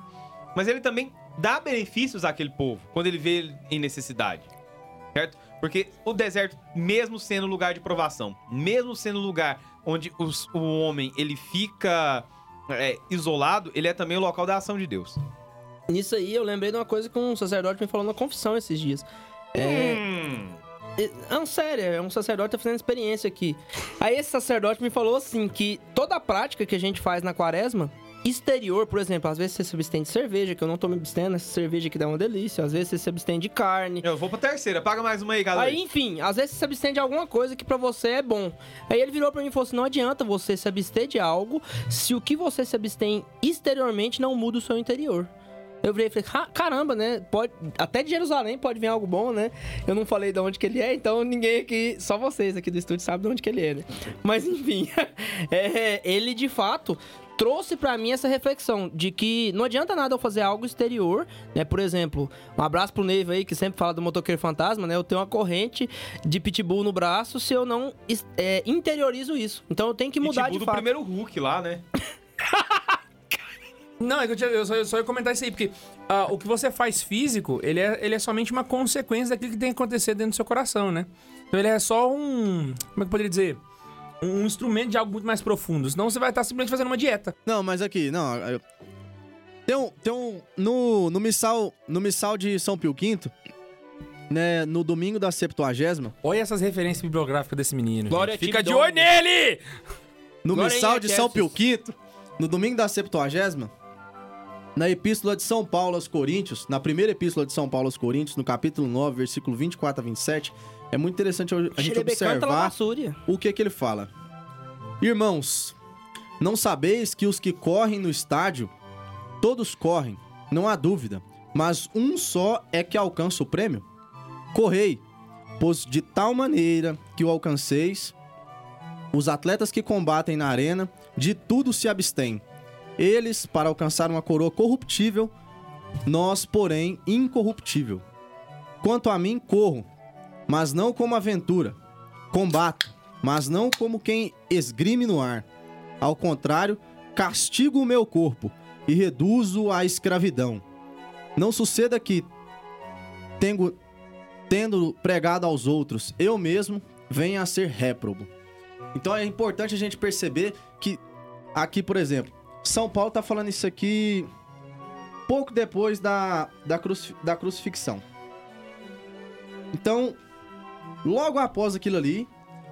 Speaker 4: Mas ele também dá benefícios àquele povo quando ele vê ele em necessidade, certo? Porque o deserto, mesmo sendo lugar de provação, mesmo sendo lugar onde os- o homem ele fica é, isolado, ele é também o local da ação de Deus.
Speaker 2: Nisso aí, eu lembrei de uma coisa que um sacerdote me falou na confissão esses dias. É,
Speaker 4: Hum.
Speaker 2: é, não, sério, é um sacerdote tá fazendo experiência aqui. Aí esse sacerdote me falou assim, que toda a prática que a gente faz na quaresma, exterior, por exemplo, às vezes você se abstém de cerveja, que eu não tô me abstendo, essa cerveja que dá uma delícia, às vezes você se abstém de carne,
Speaker 4: Eu vou pra terceira, paga mais uma aí, galera.
Speaker 2: Aí, enfim, às vezes você se abstém de alguma coisa que pra você é bom. Aí ele virou pra mim e falou assim: não adianta você se abster de algo se o que você se abstém exteriormente não muda o seu interior. Eu virei e falei, "Ah, caramba, né? Pode, até de Jerusalém pode vir algo bom, né? Eu não falei de onde que ele é, então ninguém aqui, só vocês aqui do estúdio sabem de onde que ele é, né? Mas enfim, é, ele de fato trouxe pra mim essa reflexão de que não adianta nada eu fazer algo exterior, né? Por exemplo, um abraço pro Neiva aí que sempre fala do motoqueiro fantasma, né? Eu tenho uma corrente de pitbull no braço se eu não é, interiorizo isso. Então eu tenho que mudar
Speaker 4: Pitbull
Speaker 2: de
Speaker 4: do
Speaker 2: fato.
Speaker 4: primeiro Hulk lá, né?
Speaker 1: Não, é que eu, tinha- eu só, eu só ia comentar isso aí, porque ah, o que você faz físico, ele é, ele é somente uma consequência daquilo que tem que acontecer dentro do seu coração, né? Então ele é só um. Como é que eu poderia dizer? Um instrumento de algo muito mais profundo. Senão você vai estar simplesmente fazendo uma dieta.
Speaker 3: Não, mas aqui, não. eu- Tem um. Tem um no, no, missal, no missal de São Pio V, né? No domingo da Septuagésima,
Speaker 1: Olha essas referências bibliográficas desse menino.
Speaker 2: Glória
Speaker 1: gente.
Speaker 2: a
Speaker 1: Fica de
Speaker 2: Dom.
Speaker 1: olho nele!
Speaker 3: no
Speaker 2: Glória
Speaker 3: missal
Speaker 2: em
Speaker 3: de São Pio. V, no domingo da Septuagésima, na epístola de São Paulo aos Coríntios, na primeira epístola de São Paulo aos Coríntios, no capítulo 9, versículo 24 a 27, é muito interessante a gente
Speaker 2: Xerebecanta
Speaker 3: observar o que que ele fala. Irmãos, não sabeis que os que correm no estádio, todos correm, não há dúvida, mas um só é que alcança o prêmio? Correi, pois de tal maneira que o alcanceis, os atletas que combatem na arena, de tudo se abstêm. Eles para alcançar uma coroa corruptível, nós, porém, incorruptível. Quanto a mim, corro, mas não como aventura. Combato, mas não como quem esgrime no ar. Ao contrário, castigo o meu corpo e reduzo à escravidão. Não suceda que, tenho, tendo pregado aos outros, eu mesmo venha a ser réprobo. Então é importante a gente perceber que aqui, por exemplo, São Paulo tá falando isso aqui pouco depois da, da, cruci- da crucifixão. Então, logo após aquilo ali,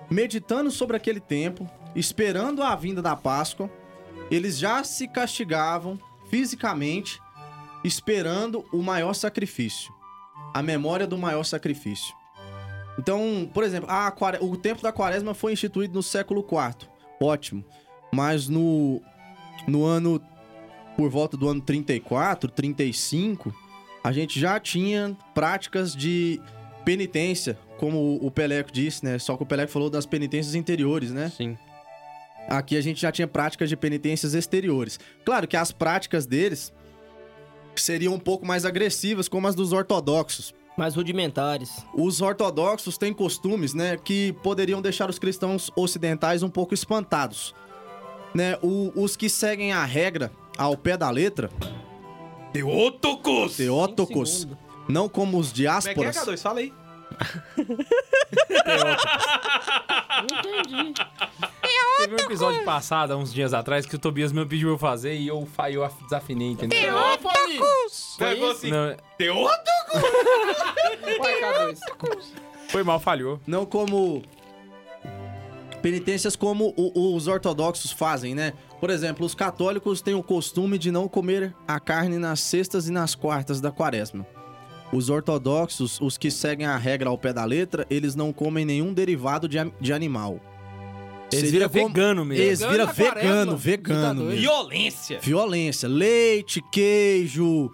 Speaker 3: meditando sobre aquele tempo, esperando a vinda da Páscoa, eles já se castigavam fisicamente, esperando o maior sacrifício, a memória do maior sacrifício. Então, por exemplo, a o tempo da quaresma foi instituído no século IV. Ótimo. Mas no, no ano, por volta do ano 34, 35, a gente já tinha práticas de penitência, como o Peleco disse, né? Só que o Peleco falou das penitências interiores, né?
Speaker 5: Sim.
Speaker 3: Aqui a gente já tinha práticas de penitências exteriores. Claro que as práticas deles seriam um pouco mais agressivas, como as dos ortodoxos.
Speaker 2: Mais rudimentares.
Speaker 3: Os ortodoxos têm costumes, né, que poderiam deixar os cristãos ocidentais um pouco espantados. Né, o- os que seguem a regra ao pé da letra,
Speaker 4: Teotocos!
Speaker 3: teótocos, não como os
Speaker 4: Como é que é,
Speaker 3: diásporas,
Speaker 4: K2? Fala aí.
Speaker 2: Entendi.
Speaker 1: Teve um episódio passado, há uns dias atrás, que o Tobias me pediu eu fazer e eu, fa- eu af- desafinei, entendeu?
Speaker 4: Foi
Speaker 2: isso?
Speaker 4: assim,
Speaker 1: Não,
Speaker 4: Teotocos!
Speaker 2: Vai, K2.
Speaker 1: foi mal, falhou.
Speaker 3: não como penitências como o- os ortodoxos fazem, né? Por exemplo, os católicos têm o costume de não comer a carne nas sextas e nas quartas da quaresma. Os ortodoxos, os que seguem a regra ao pé da letra, eles não comem nenhum derivado de, de animal.
Speaker 1: Eles
Speaker 3: Seria
Speaker 1: viram
Speaker 3: como-
Speaker 1: vegano mesmo.
Speaker 3: Eles
Speaker 2: Vegano quaresma.
Speaker 3: vegano,
Speaker 2: tá
Speaker 3: vegano.
Speaker 2: doido?
Speaker 3: mesmo.
Speaker 4: Violência!
Speaker 3: Violência. Leite, queijo,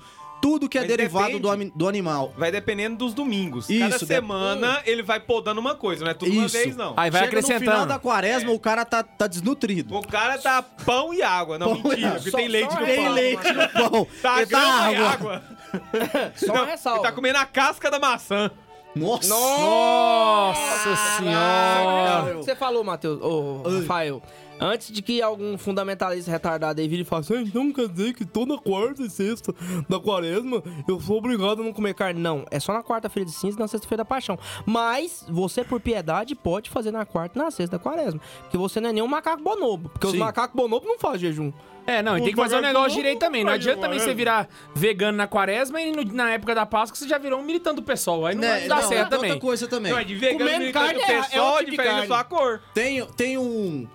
Speaker 3: tudo que é
Speaker 4: Mas
Speaker 3: derivado
Speaker 4: depende.
Speaker 3: do, do animal.
Speaker 4: Vai dependendo dos domingos. Cada
Speaker 3: Isso, dep-
Speaker 4: semana ele vai podando uma coisa, não é tudo uma
Speaker 3: Isso.
Speaker 4: vez, não.
Speaker 1: Aí vai
Speaker 3: Chega no final
Speaker 1: acrescentando.
Speaker 3: da quaresma, o cara tá, tá desnutrido.
Speaker 4: O cara tá pão e água. Não,
Speaker 3: Pão e
Speaker 4: mentira,
Speaker 3: água.
Speaker 4: porque
Speaker 3: Só-
Speaker 4: tem leite
Speaker 2: só
Speaker 4: no
Speaker 2: tem
Speaker 4: pão.
Speaker 3: leite no pão.
Speaker 4: Tá
Speaker 3: E tá
Speaker 4: grama e
Speaker 3: água.
Speaker 4: água.
Speaker 2: Só
Speaker 4: Não,
Speaker 2: ressalva.
Speaker 4: Ele tá comendo a casca da maçã.
Speaker 3: Nossa.
Speaker 1: Nossa senhora!
Speaker 2: Você falou, Matheus, ô, Rafael. Antes de que algum fundamentalista retardado aí vire e fale assim, "Ah, então quer dizer que toda quarta e sexta da quaresma eu sou obrigado a não comer carne. Não, é só na quarta-feira de cinza e na sexta-feira da paixão. Mas você, por piedade, pode fazer na quarta e na sexta da quaresma. Porque você não é nem um macaco bonobo. Porque
Speaker 3: Sim.
Speaker 2: os macacos bonobos não fazem jejum.
Speaker 1: É, não, e tem que fazer o negócio direito também. Não adianta também você virar vegano na quaresma e no- na época da Páscoa você já virou um militante do pessoal. Aí não
Speaker 3: Né,
Speaker 1: vai dar
Speaker 3: não,
Speaker 1: certo
Speaker 3: outra
Speaker 1: também.
Speaker 3: coisa também.
Speaker 4: Não, é de vegano
Speaker 2: Comendo
Speaker 4: militante
Speaker 2: carne
Speaker 4: do
Speaker 2: é- é
Speaker 4: pessoal,
Speaker 2: tipo
Speaker 4: diferente da
Speaker 2: carne.
Speaker 4: sua cor.
Speaker 3: Tem, tem um.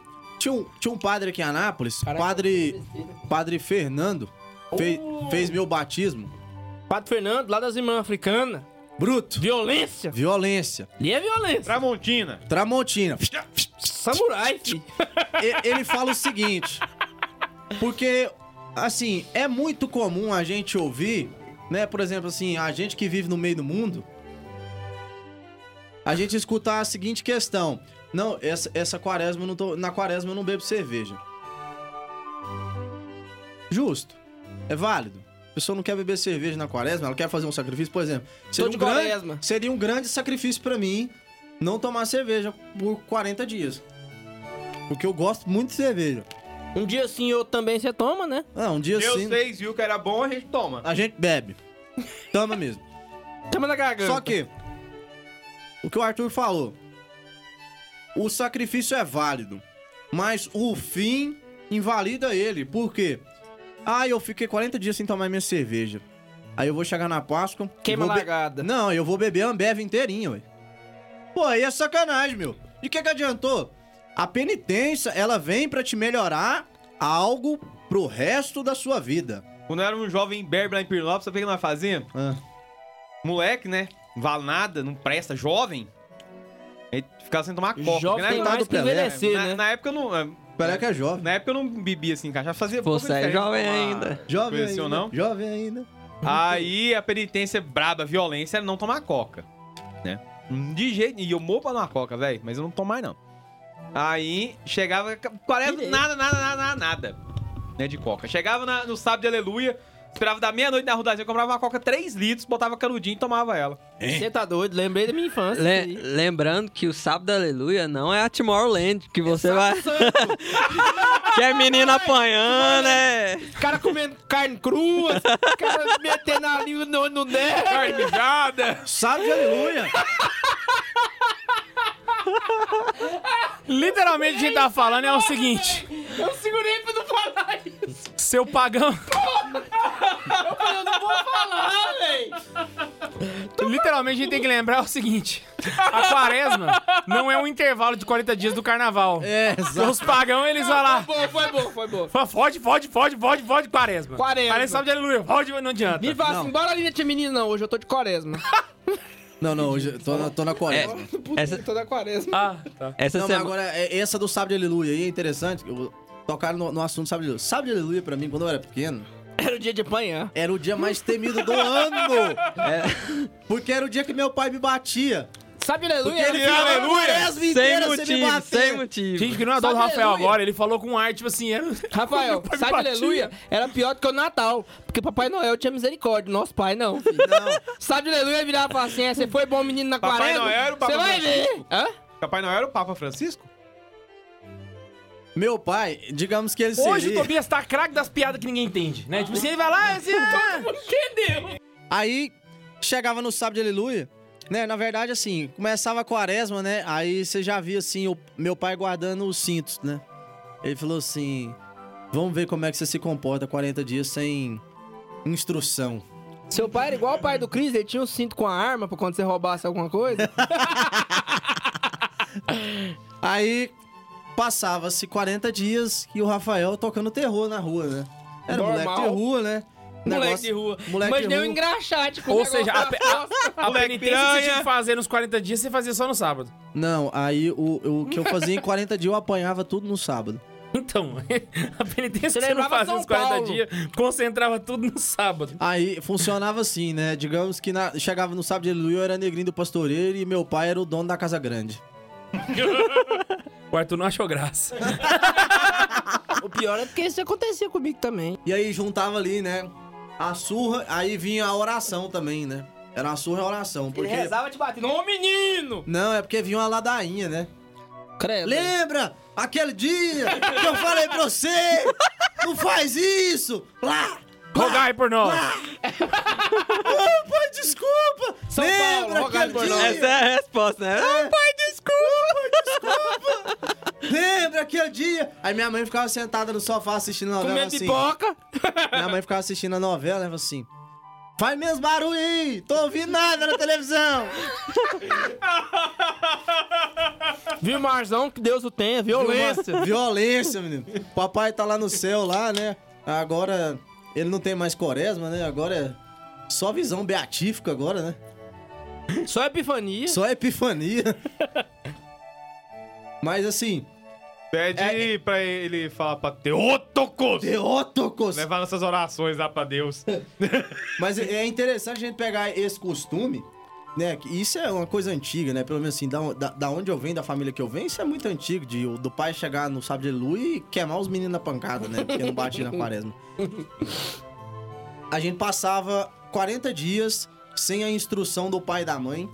Speaker 3: Tinha, um. tinha um padre aqui em Anápolis, padre, padre Fernando, fe- fez meu batismo.
Speaker 2: Padre Fernando, lá das irmãs africanas.
Speaker 3: Bruto.
Speaker 2: Violência.
Speaker 3: Violência.
Speaker 2: E é violência.
Speaker 4: Tramontina.
Speaker 3: Tramontina.
Speaker 2: Samurai, filho.
Speaker 3: E- Ele fala o seguinte. Porque, assim, é muito comum a gente ouvir, né? Por exemplo, assim, a gente que vive no meio do mundo. A gente escutar a seguinte questão. Não, essa, essa quaresma eu não tô. Na quaresma eu não bebo cerveja. Justo. É válido. A pessoa não quer beber cerveja na quaresma, ela quer fazer um sacrifício, por exemplo. Seria,
Speaker 2: de
Speaker 3: um, grande,
Speaker 2: quaresma.
Speaker 3: seria um grande sacrifício pra mim não tomar cerveja por 40 dias. Porque eu gosto muito de cerveja.
Speaker 2: Um dia sim, outro também você toma, né?
Speaker 3: Ah, um dia
Speaker 4: Deu
Speaker 3: sim.
Speaker 4: seis, viu que era bom, a gente toma.
Speaker 3: A gente bebe. Toma mesmo.
Speaker 2: Toma na garganta.
Speaker 3: Só que, o que o Arthur falou, o sacrifício é válido, mas o fim invalida ele. Por quê? Ah, eu fiquei 40 dias sem tomar minha cerveja. Aí eu vou chegar na Páscoa.
Speaker 2: Queima
Speaker 3: be-
Speaker 2: largada.
Speaker 3: Não, eu vou beber a Ambev inteirinho, ué. Pô, aí é sacanagem, meu. E o que, que adiantou? A penitência, ela vem pra te melhorar algo pro resto da sua vida.
Speaker 4: Quando eu era um jovem berbe lá em Pirlópolis, sabe o que nós fazíamos?
Speaker 3: Ah.
Speaker 4: Moleque, né? Vale nada, não presta, jovem. Ele ficava sem tomar coca.
Speaker 2: Jovem
Speaker 4: porque
Speaker 2: tem
Speaker 4: na,
Speaker 2: mais que
Speaker 3: Pelé,
Speaker 2: envelhecer,
Speaker 4: na,
Speaker 2: né?
Speaker 4: na época eu não. é,
Speaker 3: Parece que é jovem.
Speaker 4: Na época eu não bebia assim, cara. Já fazia
Speaker 5: Você é jovem ainda.
Speaker 3: Jovem ainda.
Speaker 4: não?
Speaker 3: Jovem ainda.
Speaker 4: Aí a penitência braba, a violência era não tomar coca, né? De jeito E eu morro pra tomar coca, velho, mas eu não tomo mais, não. Aí chegava. Quaresma,
Speaker 2: Direito.
Speaker 4: nada, nada, nada, nada, nada. Né, de coca. Chegava na- no sábado de aleluia, esperava da meia-noite na Rudazinha, eu comprava uma coca 3 litros, botava canudinho e tomava ela.
Speaker 2: Você tá doido? Lembrei da minha infância.
Speaker 5: Le- lembrando que o sábado da aleluia não é a Tomorrowland, que você vai. Que é menina apanhando, é.
Speaker 2: Os caras comendo carne crua, os caras metendo a língua no, no dedo.
Speaker 4: Carne mijada!
Speaker 3: Sábado de aleluia.
Speaker 1: Literalmente o que a gente tá falando é o seguinte:
Speaker 2: Eu segurei pra não falar.
Speaker 1: Seu pagão.
Speaker 2: Eu não vou falar.
Speaker 1: Então Literalmente a gente tem que lembrar o seguinte: a quaresma não é um intervalo de 40 dias do carnaval.
Speaker 3: É, exato.
Speaker 1: Os pagãos eles vão lá.
Speaker 2: Foi bom, foi bom, foi bom.
Speaker 1: Fode, fode, fode, fode, fode, quaresma.
Speaker 2: Quaresma.
Speaker 1: Quaresma de aleluia. Fode, não adianta.
Speaker 2: Me fala assim, bora ali tia menina, não. Hoje eu tô de quaresma.
Speaker 3: Não, não, hoje eu tô na, tô na quaresma.
Speaker 2: É,
Speaker 5: essa...
Speaker 2: tô na quaresma.
Speaker 1: Ah, tá.
Speaker 5: Essa
Speaker 3: não, mas agora, é, essa do sábado de aleluia aí é interessante. Eu, tocaram no, no assunto sábado de aleluia. Sábado de aleluia, pra mim, quando eu era pequeno,
Speaker 2: Era o dia de apanhar.
Speaker 3: era o dia mais temido do ano.
Speaker 5: É,
Speaker 3: Porque era o dia que meu pai me batia.
Speaker 2: Sabe
Speaker 3: Porque
Speaker 2: aleluia?
Speaker 3: ele
Speaker 2: Era-
Speaker 3: ficava a
Speaker 4: aleluia!
Speaker 5: sem motivo, sem motivo.
Speaker 1: Gente, que não adora o Rafael
Speaker 2: aleluia?
Speaker 1: agora, ele falou com um ar, tipo assim, era...
Speaker 2: Rafael, sabe aleluia? Era pior do que o Natal. Porque Papai Noel tinha misericórdia. Nosso pai não, filho.
Speaker 3: Não,
Speaker 2: Sabe aleluia virava e falar assim: é, você foi bom menino na
Speaker 4: Papai
Speaker 2: quaresma?
Speaker 4: Noel era o Papa
Speaker 2: Você vai ver. Hã?
Speaker 4: Papai Noel era o Papa Francisco?
Speaker 3: Meu pai, digamos que ele
Speaker 1: Hoje o
Speaker 3: seria...
Speaker 1: Tobias tá craque das piadas que ninguém entende, né? Tipo assim, ele vai lá e assim... ah,
Speaker 3: Aí, chegava no sábado de aleluia, né? Na verdade, assim, começava a quaresma, né? Aí você já via, assim, o meu pai guardando os cintos, né? Ele falou assim, vamos ver como é que você se comporta 40 dias sem instrução.
Speaker 2: Seu pai era igual o pai do Cris, ele tinha um cinto com a arma pra quando você roubasse alguma coisa.
Speaker 3: Aí, passava-se 40 dias e o Rafael tocando terror na rua, né? Era
Speaker 2: Normal.
Speaker 3: moleque de rua, né?
Speaker 2: Moleque
Speaker 3: Negócio-
Speaker 2: de rua.
Speaker 3: moleque
Speaker 2: Mas
Speaker 3: de
Speaker 2: nem um
Speaker 3: rua.
Speaker 2: engraxate com
Speaker 1: Ou seja, a, a, a penitência que você tinha que fazer nos 40 dias, você fazia só no sábado.
Speaker 3: Não, aí o, o que eu fazia em 40 dias eu apanhava tudo no sábado.
Speaker 1: Então, a penitência
Speaker 2: Você
Speaker 1: que você não fazia
Speaker 2: São
Speaker 1: nos 40
Speaker 2: Paulo.
Speaker 1: dias, concentrava tudo no sábado.
Speaker 3: Aí funcionava assim, né? Digamos que na- chegava no sábado de aleluia, eu era negrinho do pastoreiro e meu pai era o dono da casa grande.
Speaker 1: O Arthur não achou graça.
Speaker 2: O pior é porque isso acontecia comigo também.
Speaker 3: E aí juntava ali, né? A surra, aí vinha a oração também, né? Era a surra e a oração. Porque...
Speaker 2: Ele rezava te batendo. Ô, menino!
Speaker 3: Não, é porque vinha uma ladainha, né?
Speaker 2: Credo.
Speaker 3: Lembra aquele dia que eu falei pra você? Não faz isso! Lá!
Speaker 1: Rogai por nós.
Speaker 3: Ô, pai, desculpa!
Speaker 2: São
Speaker 3: Lembra
Speaker 2: Paulo, rogai
Speaker 3: aquele
Speaker 2: por
Speaker 3: dia?
Speaker 2: nós.
Speaker 5: Essa é a resposta, né?
Speaker 3: É. pai, desculpa! Desculpa! Lembra aquele dia? Aí minha mãe ficava sentada no sofá assistindo a novela
Speaker 2: Comendo
Speaker 3: assim.
Speaker 2: pipoca.
Speaker 3: Minha mãe ficava assistindo a novela e falava assim: Faz meus barulho aí! Tô ouvindo nada na televisão!
Speaker 2: Viu, Marzão? Que Deus o tenha. Violência.
Speaker 3: Violência, menino. Papai tá lá no céu, lá, né? Agora ele não tem mais quaresma, né? Agora é só visão beatífica agora, né?
Speaker 2: Só epifania.
Speaker 3: Só epifania. Mas assim,
Speaker 4: Pede
Speaker 3: É,
Speaker 4: pra ele falar pra Teotocos.
Speaker 3: Teótocos.
Speaker 4: Levar nossas orações lá pra Deus.
Speaker 3: Mas é é interessante a gente pegar esse costume, né? que Isso é uma coisa antiga, né? Pelo menos assim, da, da, da onde eu venho, da família que eu venho, isso é muito antigo, de, do pai chegar no sábado de aleluia e queimar os meninos na pancada, né? Porque não batia na quaresma. A gente passava 40 dias sem a instrução do pai e da mãe,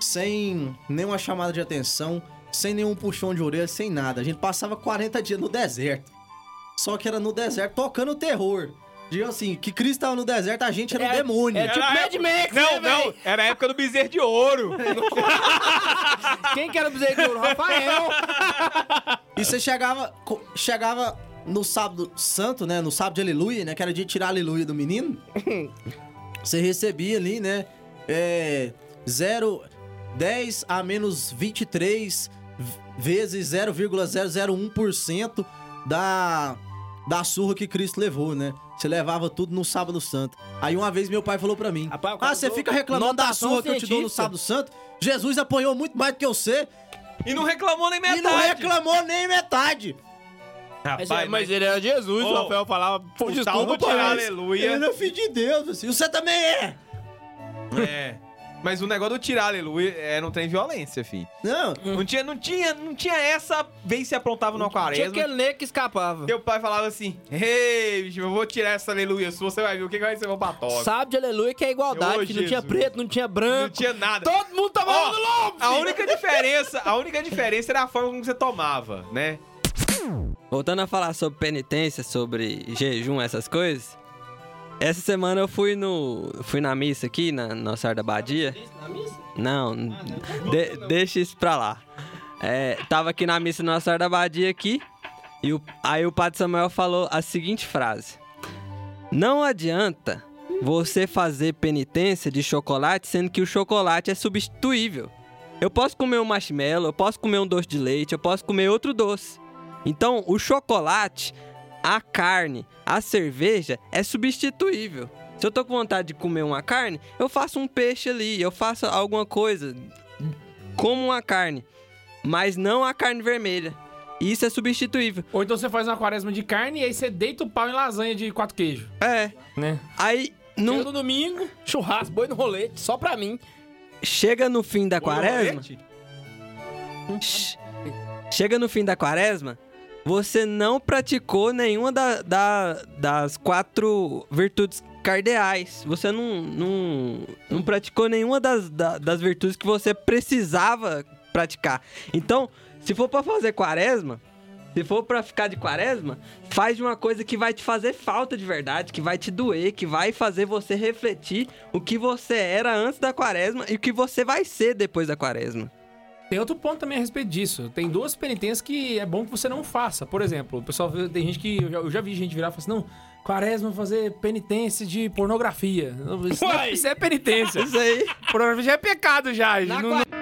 Speaker 3: sem nenhuma chamada de atenção, sem nenhum puxão de orelha, sem nada. A gente passava 40 dias no deserto. Só que era no deserto tocando terror. Diga assim, que Cristo estava no deserto, a gente era o
Speaker 2: É-
Speaker 3: demônio.
Speaker 2: é tipo
Speaker 4: Era a
Speaker 2: Mad Max,
Speaker 4: Não,
Speaker 2: né,
Speaker 4: não.
Speaker 2: véi?
Speaker 4: Era a época do bezerro de ouro.
Speaker 2: Quem que era o bezerro de ouro? Rafael.
Speaker 3: E você chegava, chegava no sábado santo, né? No sábado de aleluia, né? Que era dia de tirar a aleluia do menino. você recebia ali, né? É. 0, 10 a menos 23 v- vezes 0,001% da, da surra que Cristo levou, né? Você levava tudo no sábado santo. Aí uma vez meu pai falou pra mim:
Speaker 2: Rapaz,
Speaker 3: Ah, você fica reclamando da surra que eu te dou no
Speaker 2: científica."
Speaker 3: sábado santo? Jesus apanhou muito mais do que você
Speaker 4: E não reclamou nem metade.
Speaker 3: e não reclamou nem metade.
Speaker 2: Mas,
Speaker 4: Rapaz,
Speaker 2: mas ele era Jesus,
Speaker 4: Ô,
Speaker 2: o Rafael falava. Pô,
Speaker 4: o tal do
Speaker 2: desculpa,
Speaker 4: tirar
Speaker 2: mas-
Speaker 3: Ele
Speaker 4: aleluia.
Speaker 3: é filho de Deus, assim. Você também é.
Speaker 4: É. Mas o negócio do tirar aleluia é, não tem violência, filho.
Speaker 3: Não,
Speaker 4: Não tinha, não tinha, não tinha essa vez se aprontava no
Speaker 2: Tinha
Speaker 4: quaresma.
Speaker 2: aquele nego que escapava.
Speaker 4: Teu pai falava assim: Ei, bicho, eu vou tirar essa aleluia sua, você vai ver o que vai ser meu batoque.
Speaker 2: Sábado de aleluia que é igualdade,
Speaker 4: Ô,
Speaker 2: que não tinha preto, não tinha branco.
Speaker 4: Não tinha nada.
Speaker 2: Todo mundo tomava
Speaker 4: Ó,
Speaker 2: no lombo,
Speaker 4: A única diferença, a única diferença era a forma como você tomava, né?
Speaker 5: Voltando a falar sobre penitência, sobre jejum, essas coisas. Essa semana eu fui no. fui na missa aqui, na Nossa Senhora da Badia. Não, de- deixa isso pra lá. É, tava aqui na missa Nossa Senhora da Badia aqui. E o- aí o Padre Samuel falou a seguinte frase: Não adianta você fazer penitência de chocolate, sendo que o chocolate é substituível. Eu posso comer um marshmallow, eu posso comer um doce de leite, eu posso comer outro doce. Então, o chocolate, a carne, a cerveja é substituível. Se eu tô com vontade de comer uma carne, eu faço um peixe ali, eu faço alguma coisa, como uma carne, mas não a carne vermelha. Isso é substituível.
Speaker 1: Ou então você faz uma quaresma de carne e aí você deita o pau em lasanha de quatro queijos,
Speaker 5: É.
Speaker 1: né?
Speaker 5: Aí
Speaker 2: No
Speaker 5: não
Speaker 2: no domingo, churrasco, boi no rolete, só pra mim.
Speaker 5: chega no fim da quaresma. Ch- Chega no fim da quaresma, você não praticou nenhuma da- da- das quatro virtudes cardeais. Você não, não, não praticou nenhuma das, da- das virtudes que você precisava praticar. Então, se for pra fazer quaresma, se for pra ficar de quaresma, faz de uma coisa que vai te fazer falta de verdade, que vai te doer, que vai fazer você refletir o que você era antes da quaresma e o que você vai ser depois da quaresma.
Speaker 1: Tem outro ponto também a respeito disso. Tem duas penitências que é bom que você não faça. Por exemplo, o pessoal tem gente que. Eu já, eu já vi gente virar e falar assim: não, quaresma fazer penitência de pornografia. Isso, não é, isso é penitência.
Speaker 5: Isso aí.
Speaker 1: pornografia já é pecado já.
Speaker 2: Na
Speaker 1: não-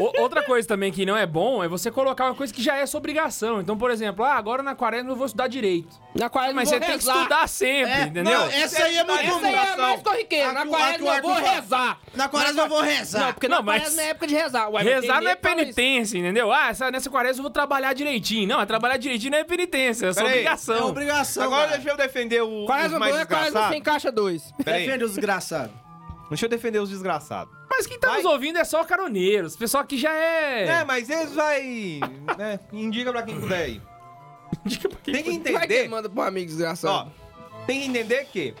Speaker 1: O- outra coisa também que não é bom é você colocar uma coisa que já é sua obrigação. Então, por exemplo, ah, agora na quaresma eu vou estudar direito.
Speaker 2: Na quaresma
Speaker 1: Mas você
Speaker 2: vou
Speaker 1: tem que
Speaker 2: rezar.
Speaker 1: estudar sempre,
Speaker 3: É,
Speaker 1: entendeu?
Speaker 3: não, essa aí é muito
Speaker 2: Essa aí é mais corriqueira. Na quaresma eu vou rezar.
Speaker 3: Na quaresma eu vou rezar.
Speaker 2: Não, porque
Speaker 1: Não,
Speaker 2: na
Speaker 1: mas-
Speaker 2: quaresma é época de rezar. Ué,
Speaker 1: Rezar não é penitência, entendeu? Ah, essa, nessa quaresma eu vou trabalhar direitinho. Não, é trabalhar direitinho não é penitência, é sua
Speaker 4: Peraí,
Speaker 3: É
Speaker 1: obrigação.
Speaker 3: obrigação.
Speaker 4: Agora
Speaker 3: cara.
Speaker 4: deixa eu defender o,
Speaker 2: Quaresma boa é quaresma sem caixa 2.
Speaker 4: Peraí,
Speaker 3: Defende os desgraçados.
Speaker 4: Deixa eu defender os desgraçados.
Speaker 1: Mas quem tá
Speaker 4: Vai.
Speaker 1: nos ouvindo é só caroneiros. Pessoal que já é.
Speaker 4: É, mas eles vai... né, indica pra quem puder aí.
Speaker 1: Diga pra quem
Speaker 4: Tem que
Speaker 2: Vai que
Speaker 4: entender...
Speaker 2: manda pro amigo
Speaker 4: Ó,
Speaker 2: desgraçado.
Speaker 4: tem que entender que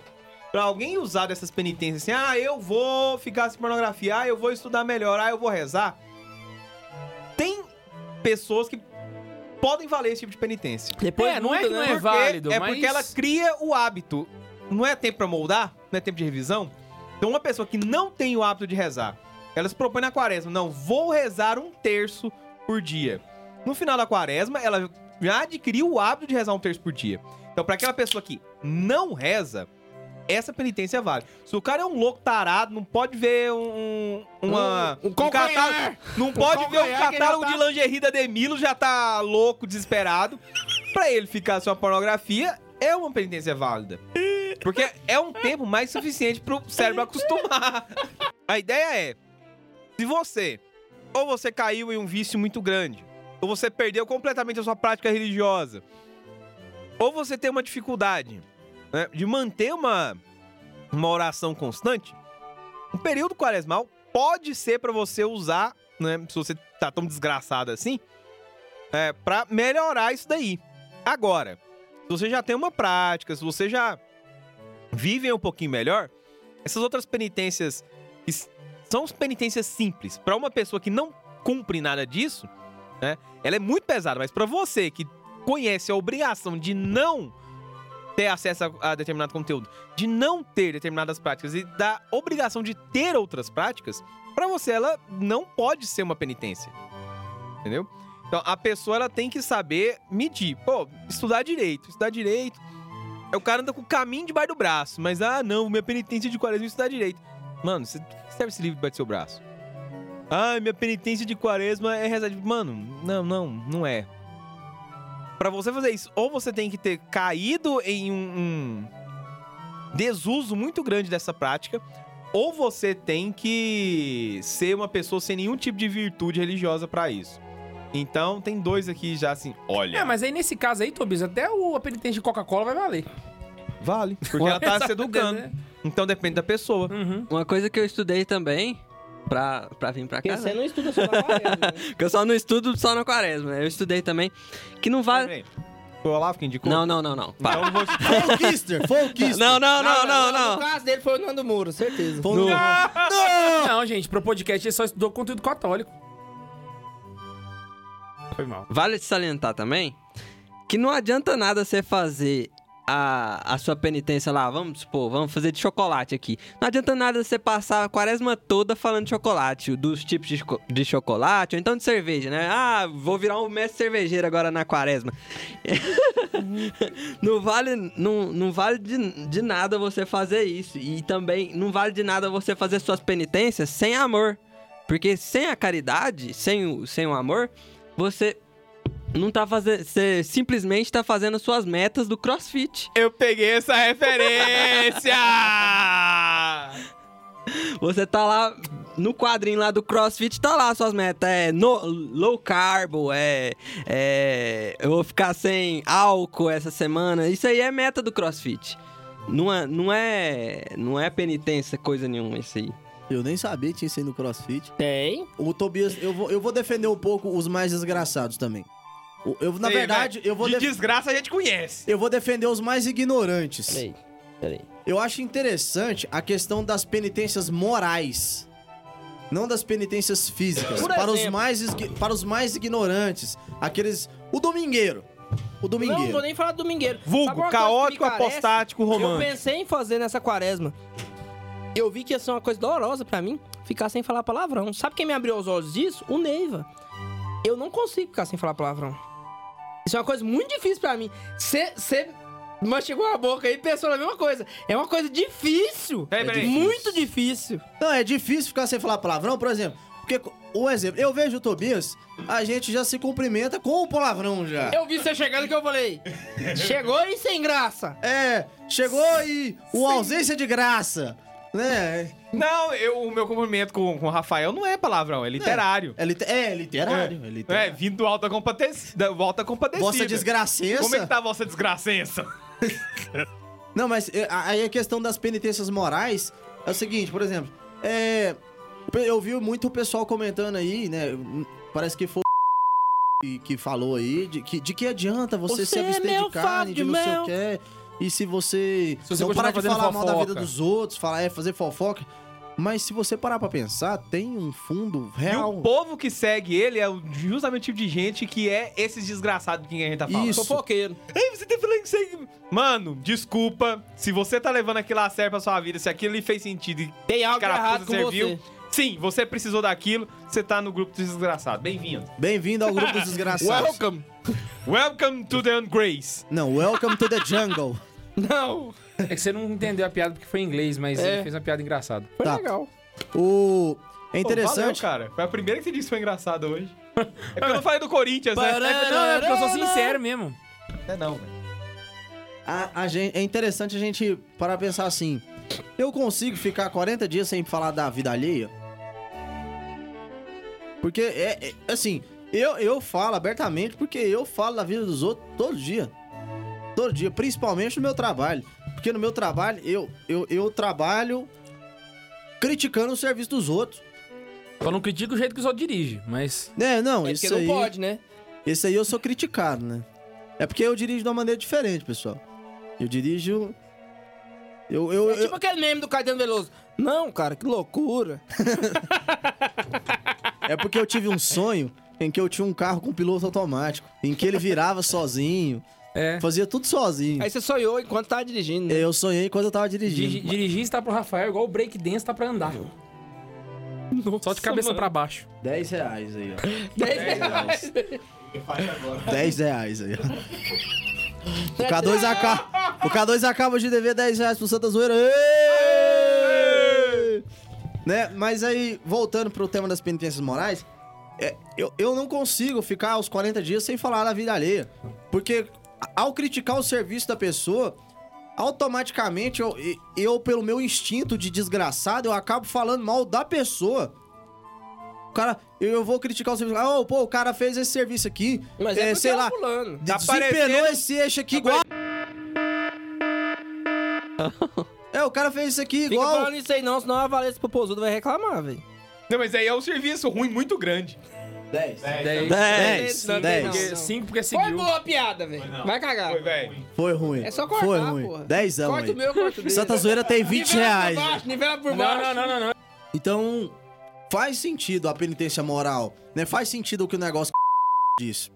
Speaker 4: pra alguém usar dessas penitências assim, ah, eu vou ficar sem pornografia, ah, eu vou estudar melhor, ah, eu vou rezar. Tem pessoas que podem valer esse tipo de penitência.
Speaker 2: Depois
Speaker 1: É, não é que não é válido,
Speaker 4: é
Speaker 1: mas...
Speaker 4: porque ela cria o hábito. Não é tempo pra moldar, não é tempo de revisão. Então, uma pessoa que não tem o hábito de rezar, ela se propõe na quaresma, não, vou rezar um terço por dia. No final da quaresma, ela já adquiriu o hábito de rezar um terço por dia. Então, pra aquela pessoa que não reza, essa penitência vale. Se o cara é um louco tarado, não pode ver um, uma,
Speaker 2: Um- um calcanhar.
Speaker 4: catálogo, não pode ver um
Speaker 2: calcanhar que já
Speaker 4: catálogo
Speaker 2: tá-
Speaker 4: de lingerie da Demilo, já tá louco, desesperado. Pra ele ficar só pornografia, é uma penitência válida. Porque é um tempo mais suficiente pro cérebro acostumar. A ideia é, se você ou você caiu em um vício muito grande, ou você perdeu completamente a sua prática religiosa, ou você tem uma dificuldade né, de manter uma, uma oração constante, um período quaresmal pode ser pra você usar, né, se você tá tão desgraçado assim, é, para melhorar isso daí. Agora, se você já tem uma prática, se você já vive um pouquinho melhor, essas outras penitências são penitências simples para uma pessoa que não cumpre nada disso, né? Ela é muito pesada, mas para você que conhece a obrigação de não ter acesso a, a determinado conteúdo, de não ter determinadas práticas e da obrigação de ter outras práticas, para você ela não pode ser uma penitência. Entendeu? Então a pessoa ela tem que saber medir. Pô, estudar direito, estudar direito. Aí o cara anda com o caminho debaixo do braço, mas ah, não, minha penitência de quaresma é estudar direito. Mano, você serve esse livro debaixo do seu braço. Ah, minha penitência de quaresma é rezar de. Mano, não, não, não é. Pra você fazer isso, ou você tem que ter caído em um, um desuso muito grande dessa prática, ou você tem que ser uma pessoa sem nenhum tipo de virtude religiosa pra isso. Então, tem dois aqui já assim, olha.
Speaker 1: É, mas aí nesse caso aí, Tobias, até o, penitência de Coca-Cola vai valer.
Speaker 4: Vale. Porque ela tá se educando.
Speaker 1: Né?
Speaker 4: Então depende da pessoa.
Speaker 1: Uhum.
Speaker 5: Uma coisa que eu estudei também, pra, pra vir pra cá,
Speaker 2: Porque você
Speaker 5: né?
Speaker 2: não estuda só na quaresma, né?
Speaker 5: que eu só não estudo só na quaresma, né? Eu estudei também, que não vale...
Speaker 4: Foi o Olavo que indicou?
Speaker 5: Não, não, não, não. Para.
Speaker 4: Então eu vou...
Speaker 3: Folkister, Folkister.
Speaker 5: Não, não, não, não,
Speaker 2: No
Speaker 5: não.
Speaker 2: caso dele foi o Nando Moura, certeza.
Speaker 3: Fol-
Speaker 1: Não, gente, pro podcast ele só estudou conteúdo católico. Foi mal.
Speaker 5: Vale salientar também que não adianta nada você fazer a, a sua penitência lá, vamos supor, vamos fazer de chocolate aqui. Não adianta nada você passar a quaresma toda falando de chocolate, dos tipos de, de chocolate, ou então de cerveja, né? Ah, vou virar um mestre cervejeiro agora na quaresma. não vale, não, não vale de, de nada você fazer isso. E também não vale de nada você fazer suas penitências sem amor. Porque sem a caridade, sem o, sem o amor, você não tá fazendo. Você simplesmente tá fazendo suas metas do crossfit.
Speaker 4: Eu peguei essa referência!
Speaker 5: Você tá lá no quadrinho lá do CrossFit, tá lá suas metas. É no- low carb, é, é. Eu vou ficar sem álcool essa semana. Isso aí é meta do CrossFit. Não é, não é, não é penitência, coisa nenhuma isso aí.
Speaker 3: Eu nem sabia que tinha isso aí no CrossFit.
Speaker 2: Tem.
Speaker 3: O Tobias, eu vou, eu vou defender um pouco os mais desgraçados também. Eu, na
Speaker 4: Sei,
Speaker 3: verdade, eu vou,
Speaker 4: De
Speaker 3: def-
Speaker 4: desgraça a gente conhece.
Speaker 3: eu vou defender os mais ignorantes.
Speaker 2: Peraí. Peraí.
Speaker 3: Eu acho interessante a questão das penitências morais. Não das penitências físicas.
Speaker 2: Por
Speaker 3: Para os, mais, para os mais ignorantes. Aqueles. O domingueiro. O
Speaker 2: Não,
Speaker 3: domingueiro.
Speaker 2: não vou nem falar do domingueiro.
Speaker 4: Vulgo, caótico, apostático,
Speaker 2: Eu
Speaker 4: romântico.
Speaker 2: pensei em fazer nessa quaresma. Eu vi que ia ser uma coisa dolorosa pra mim ficar sem falar palavrão. Sabe quem me abriu os olhos disso? O Neiva. Eu não consigo ficar sem falar palavrão. Isso é uma coisa muito difícil pra mim. Você mastigou a boca aí e pensou na mesma coisa. É uma coisa difícil.
Speaker 4: Peraí, peraí.
Speaker 2: Muito difícil.
Speaker 3: Não, é difícil ficar sem falar palavrão, por exemplo. Porque, um exemplo, eu vejo o Tobias, a gente já se cumprimenta com o palavrão já.
Speaker 2: Eu vi você chegando que eu falei. Chegou e sem graça.
Speaker 3: É, chegou e o ausência de graça, né?
Speaker 4: Não, eu, o meu cumprimento com, com o Rafael não é palavrão, é literário.
Speaker 3: É, lit- é literário, é,
Speaker 4: É,
Speaker 3: literário.
Speaker 4: vindo do alta compadecida. Volta compadecida.
Speaker 3: Vossa desgracença.
Speaker 4: Como é que tá a vossa desgracença?
Speaker 3: Não, mas é, aí a questão das penitências morais é o seguinte, por exemplo, é, eu vi muito o pessoal comentando aí, né? Parece que foi que- que falou aí de que, de que adianta você,
Speaker 2: Você
Speaker 3: se
Speaker 2: é
Speaker 3: abster
Speaker 2: meu
Speaker 3: de carne, de
Speaker 2: favo
Speaker 3: não
Speaker 2: de
Speaker 3: sei o que. E se você,
Speaker 1: Se você
Speaker 3: não parar de falar mal da vida
Speaker 1: fofoca.
Speaker 3: dos outros, falar é fazer fofoca. Mas se você parar pra pensar, tem um fundo
Speaker 4: E
Speaker 3: real.
Speaker 4: o povo que segue ele é justamente o tipo de gente que é esses desgraçados de quem a gente tá falando.
Speaker 3: Isso.
Speaker 2: Fofoqueiro.
Speaker 4: Ei, você tá falando isso aí. Mano, desculpa. Se você tá levando aquilo a sério pra sua vida, se aquilo lhe fez sentido e
Speaker 2: Tem algo errado com
Speaker 4: serviu,
Speaker 2: você.
Speaker 4: Sim, você precisou daquilo, você tá no grupo dos desgraçados. Bem-vindo.
Speaker 3: Bem-vindo ao grupo dos desgraçados.
Speaker 4: Welcome. Welcome to the Ungrace.
Speaker 3: Não, welcome to the jungle.
Speaker 2: Não.
Speaker 1: É que você não entendeu a piada porque foi em inglês, mas
Speaker 2: É.
Speaker 1: ele fez uma piada engraçada.
Speaker 2: Foi
Speaker 3: Tá.
Speaker 2: legal.
Speaker 3: O é
Speaker 4: Pô, valeu,
Speaker 3: interessante.
Speaker 4: cara. Foi a primeira que você disse que foi engraçada hoje. É porque eu não falei do Corinthians, né?
Speaker 1: É, não, é porque eu sou sincero mesmo.
Speaker 4: É não, velho.
Speaker 3: A, a gente, é interessante a gente parar pra pensar assim. Eu consigo ficar 40 dias sem falar da vida alheia? Porque é, é- assim, eu, eu falo abertamente porque eu falo da vida dos outros todo dia. Todo dia, principalmente no meu trabalho. Porque no meu trabalho, eu, eu, eu trabalho criticando o serviço dos outros.
Speaker 1: Só não critico o jeito que os outros dirigem, mas.
Speaker 3: É, não,
Speaker 2: É
Speaker 3: isso
Speaker 2: porque não
Speaker 3: aí.
Speaker 2: pode, né?
Speaker 3: Esse aí eu sou criticado, né? É porque eu dirijo de uma maneira diferente, pessoal. Eu dirijo. Eu, eu,
Speaker 2: É
Speaker 3: eu-
Speaker 2: tipo aquele meme do Caetano Veloso. Não, cara, que loucura.
Speaker 3: É porque eu tive um sonho em que eu tinha um carro com piloto automático, em que ele virava sozinho,
Speaker 1: É.
Speaker 3: fazia tudo sozinho.
Speaker 2: Aí você sonhou enquanto tava dirigindo, né?
Speaker 3: Eu sonhei quando eu tava dirigindo.
Speaker 1: Diri- Dirigir está pro Rafael igual o break dance tá pra andar. Só de cabeça
Speaker 2: mano.
Speaker 1: pra baixo.
Speaker 3: 10 reais aí, ó.
Speaker 2: 10 reais.
Speaker 3: 10 reais aí, ó. O K2, acaba, o K2 acaba de dever 10 reais pro Santa Zoeira. Êêêê! Né? Mas aí, voltando pro tema das penitências morais, é, eu, eu não consigo ficar os 40 dias sem falar da vida alheia. Porque ao criticar o serviço da pessoa, automaticamente eu, eu, pelo meu instinto de desgraçado, eu acabo falando mal da pessoa. O cara, eu, vou criticar o serviço. Ah, ô, pô, o cara fez esse serviço aqui.
Speaker 2: Mas é,
Speaker 3: é, sei
Speaker 2: é
Speaker 3: lá,
Speaker 2: fulano.
Speaker 4: Tá
Speaker 3: desempenou esse eixo aqui igual. É, o cara fez isso aqui
Speaker 2: Fica
Speaker 3: igual.
Speaker 2: falando isso aí não, senão a Valência Popozudo vai reclamar, velho.
Speaker 4: Não, mas aí é um serviço ruim muito grande.
Speaker 3: 10.
Speaker 1: 10.
Speaker 3: 10.
Speaker 2: Não, não,
Speaker 3: 10.
Speaker 2: não,
Speaker 1: Porque
Speaker 2: não.
Speaker 1: 5 porque
Speaker 2: Foi
Speaker 1: seguiu.
Speaker 2: boa a piada, velho. Vai cagar.
Speaker 4: Foi, velho.
Speaker 3: Foi ruim.
Speaker 2: É só cortar,
Speaker 3: Foi ruim.
Speaker 2: porra.
Speaker 3: 10
Speaker 2: Corta
Speaker 3: aí.
Speaker 2: o meu, corta o dele.
Speaker 3: Santa Zoeira tem 20
Speaker 2: Nivela
Speaker 3: reais.
Speaker 2: por baixo, nivela por
Speaker 1: Não,
Speaker 2: baixo.
Speaker 1: não, não, não, não.
Speaker 3: Então, faz sentido a penitência moral, né? Faz sentido o que o negócio disse.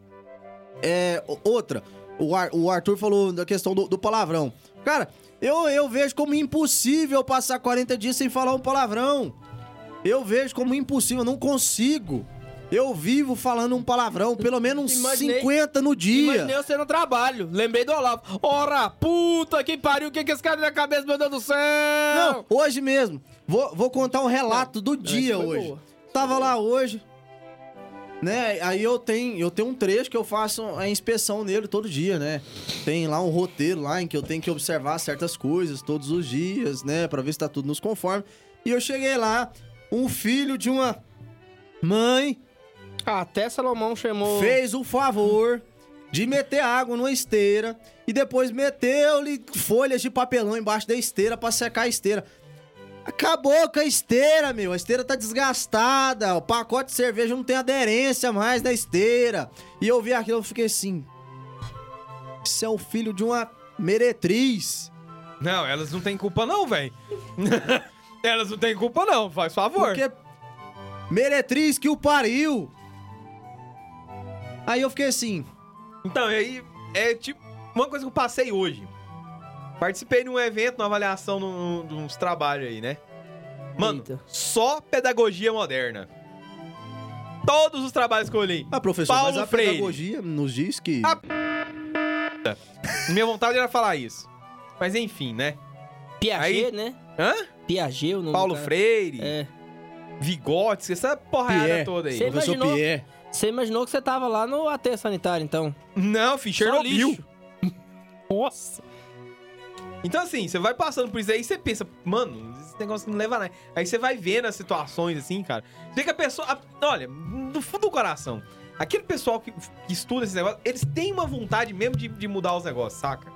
Speaker 3: É, outra, o, Ar- o Arthur falou da questão do, do palavrão. Cara, eu, eu vejo como impossível passar 40 dias sem falar um palavrão. Eu vejo como impossível, eu não consigo. Eu vivo falando um palavrão, pelo menos uns
Speaker 2: Imaginei-
Speaker 3: 50 no dia.
Speaker 2: Imaginei você no trabalho. Lembrei do Olavo. Ora, puta que pariu, o que que esse cara na cabeça, meu Deus do céu?
Speaker 3: Não, hoje mesmo. Vou, vou contar um relato do dia hoje.
Speaker 2: boa.
Speaker 3: Tava lá hoje, né? Aí eu tenho, eu tenho um trecho que eu faço a inspeção nele todo dia, né? Tem lá um roteiro lá em que eu tenho que observar certas coisas todos os dias, né? Pra ver se tá tudo nos conforme. E eu cheguei lá, um filho de uma mãe
Speaker 2: Até Salomão chamou...
Speaker 3: fez o favor de meter água numa esteira e depois meteu-lhe folhas de papelão embaixo da esteira pra secar a esteira. Acabou com a esteira, meu. A esteira tá desgastada. O pacote de cerveja não tem aderência mais na esteira. E eu vi aquilo, eu fiquei assim. Isso é o filho de uma meretriz.
Speaker 4: Não, elas não têm culpa não, velho. elas não têm culpa não, faz favor.
Speaker 3: Porque meretriz que o pariu. Aí eu fiquei assim.
Speaker 4: Então, e aí, é tipo, uma coisa que eu passei hoje. Participei de um evento, uma avaliação num- de uns trabalhos aí, né? Mano,
Speaker 2: Eita.
Speaker 4: só pedagogia moderna. Todos os trabalhos que eu olhei.
Speaker 3: Ah, professor,
Speaker 4: Paulo
Speaker 3: mas a
Speaker 4: Freire.
Speaker 3: pedagogia nos diz que.
Speaker 4: Ah, Minha vontade era falar isso. Mas enfim, né?
Speaker 2: Piaget,
Speaker 4: Aí-
Speaker 2: né?
Speaker 4: Hã?
Speaker 2: Piaget, o nome
Speaker 4: Paulo
Speaker 2: cara.
Speaker 4: Freire,
Speaker 2: É.
Speaker 4: Vigotes, essa porrada
Speaker 3: Pierre.
Speaker 4: toda aí.
Speaker 2: Você
Speaker 3: Professor
Speaker 2: imaginou-
Speaker 3: Pierre.
Speaker 2: Você imaginou que você tava lá no AT sanitário, então?
Speaker 4: Não, filho, Chernobyl.
Speaker 2: Nossa.
Speaker 4: Então, assim, você vai passando por isso aí e você pensa, mano, esse negócio não leva a nada. Aí você vai vendo as situações, assim, cara. Você vê que a pessoa. a- olha, no fundo do coração, aquele pessoal que, que estuda esse negócio, eles têm uma vontade mesmo de, de mudar os negócios, saca?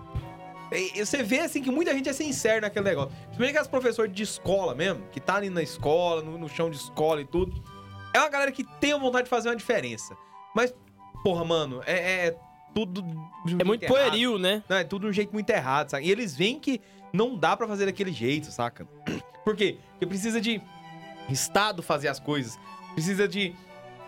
Speaker 4: E- você vê, assim, que muita gente é sincero naquele negócio. Principalmente aquelas professores de escola mesmo, que tá ali na escola, no, no chão de escola e tudo. É uma galera que tem a vontade de fazer uma diferença. Mas, porra, mano, é, é tudo. de um
Speaker 2: É muito pueril, né?
Speaker 4: Não, é tudo de um jeito muito errado, saca? E eles veem que não dá pra fazer daquele jeito, saca? Por quê? Porque precisa de Estado fazer as coisas. Precisa de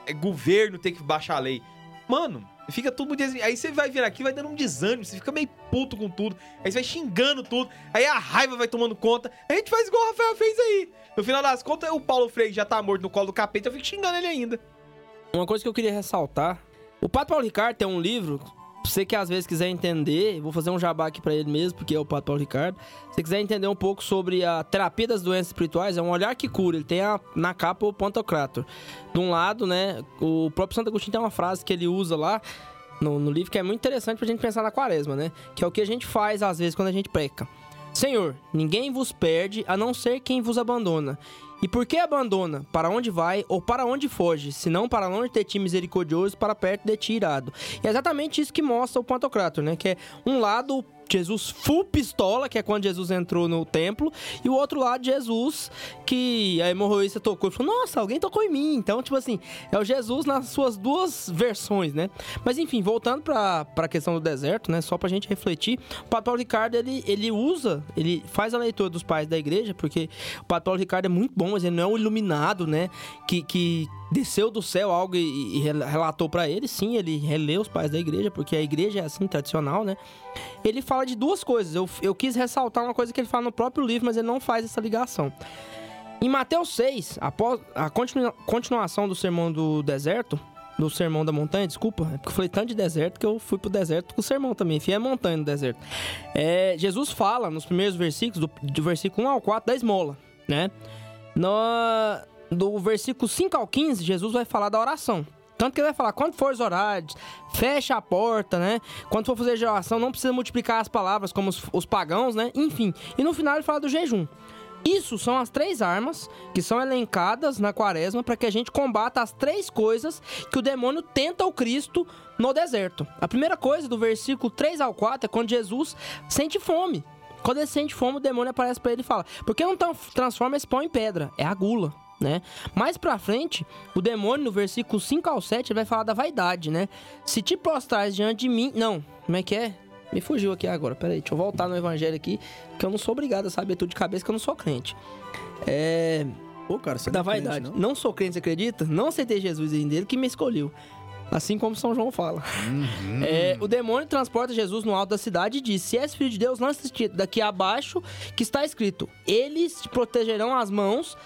Speaker 4: é, governo ter que baixar a lei. Mano, fica tudo Aí você vai vir aqui, vai dando um desânimo, você fica meio puto com tudo. Aí você vai xingando tudo. Aí a raiva vai tomando conta. A gente faz igual o Rafael fez aí. No final das contas, o Paulo Freire já tá morto no colo do capeta, eu fico xingando ele ainda.
Speaker 2: Uma coisa que eu queria ressaltar. O Pato Paulo Ricardo tem um livro. Você que às vezes quiser entender, vou fazer um jabá aqui pra ele mesmo, porque é o Pato Paulo Ricardo. Se quiser entender um pouco sobre a terapia das doenças espirituais, é um olhar que cura. Ele tem a- na capa o Pantocrator. De um lado, né, o próprio Santo Agostinho tem uma frase que ele usa lá no, no livro que é muito interessante pra gente pensar na quaresma, né? Que é o que a gente faz às vezes quando a gente peca. Senhor, ninguém vos perde a não ser quem vos abandona. E por que abandona? Para onde vai ou para onde foge? Senão para longe de ti misericordioso, para perto de ti irado. E é exatamente isso que mostra o Pantocrator, né? Que é um lado Jesus full pistola, que é quando Jesus entrou no templo, e o outro lado Jesus que a hemorroísta tocou e falou: Nossa, alguém tocou em mim. Então, tipo assim, é o Jesus nas suas duas versões, né? Mas enfim, voltando pra, pra questão do deserto, né? Só pra gente refletir, o Padre Paulo Ricardo ele, ele usa, ele faz a leitura dos pais da igreja, porque o Padre Paulo Ricardo é muito bom, mas ele não é um iluminado, né? Que, que desceu do céu algo e, e rel- relatou pra ele. Sim, ele releu os pais da igreja, porque a igreja é assim, tradicional, né? Ele fala de duas coisas. Eu, eu quis ressaltar uma coisa que ele fala no próprio livro, mas ele não faz essa ligação. Em Mateus 6, após a continua- continuação do sermão do deserto, do sermão da montanha, desculpa, é porque eu falei tanto de deserto que eu fui pro deserto com o sermão também, enfim, é montanha no deserto. É, Jesus fala nos primeiros versículos, do, do versículo 1 ao 4, da esmola, né? No, do versículo 5 ao 15, Jesus vai falar da oração. Tanto que ele vai falar, quando fores orar, fecha a porta, né? Quando for fazer de oração, não precisa multiplicar as palavras como os, os pagãos, né? Enfim. E no final ele fala do jejum. Isso são as três armas que são elencadas na quaresma para que a gente combata as três coisas que o demônio tenta o Cristo no deserto. A primeira coisa, do versículo 3 ao 4, é quando Jesus sente fome. Quando ele sente fome, o demônio aparece para ele e fala: Por que não tran- transforma esse pão em pedra? É a gula. Né? Mais pra frente, o demônio, no versículo 5 ao 7, ele vai falar da vaidade, né? Se te prostrares diante de mim. Não, como é que é? Me fugiu aqui agora, peraí, deixa eu voltar no evangelho aqui, que eu não sou obrigado a saber tudo de cabeça, que eu não sou crente. É.
Speaker 3: Pô, cara, você
Speaker 2: Da
Speaker 3: não é crente,
Speaker 2: vaidade.
Speaker 3: não?
Speaker 2: Não? sou crente, você acredita? Não aceitei Jesus em dele que me escolheu. Assim como São João fala. É, o demônio transporta Jesus no alto da cidade e diz: Se és filho de Deus, lance-te daqui abaixo, que está escrito: Eles te protegerão as mãos,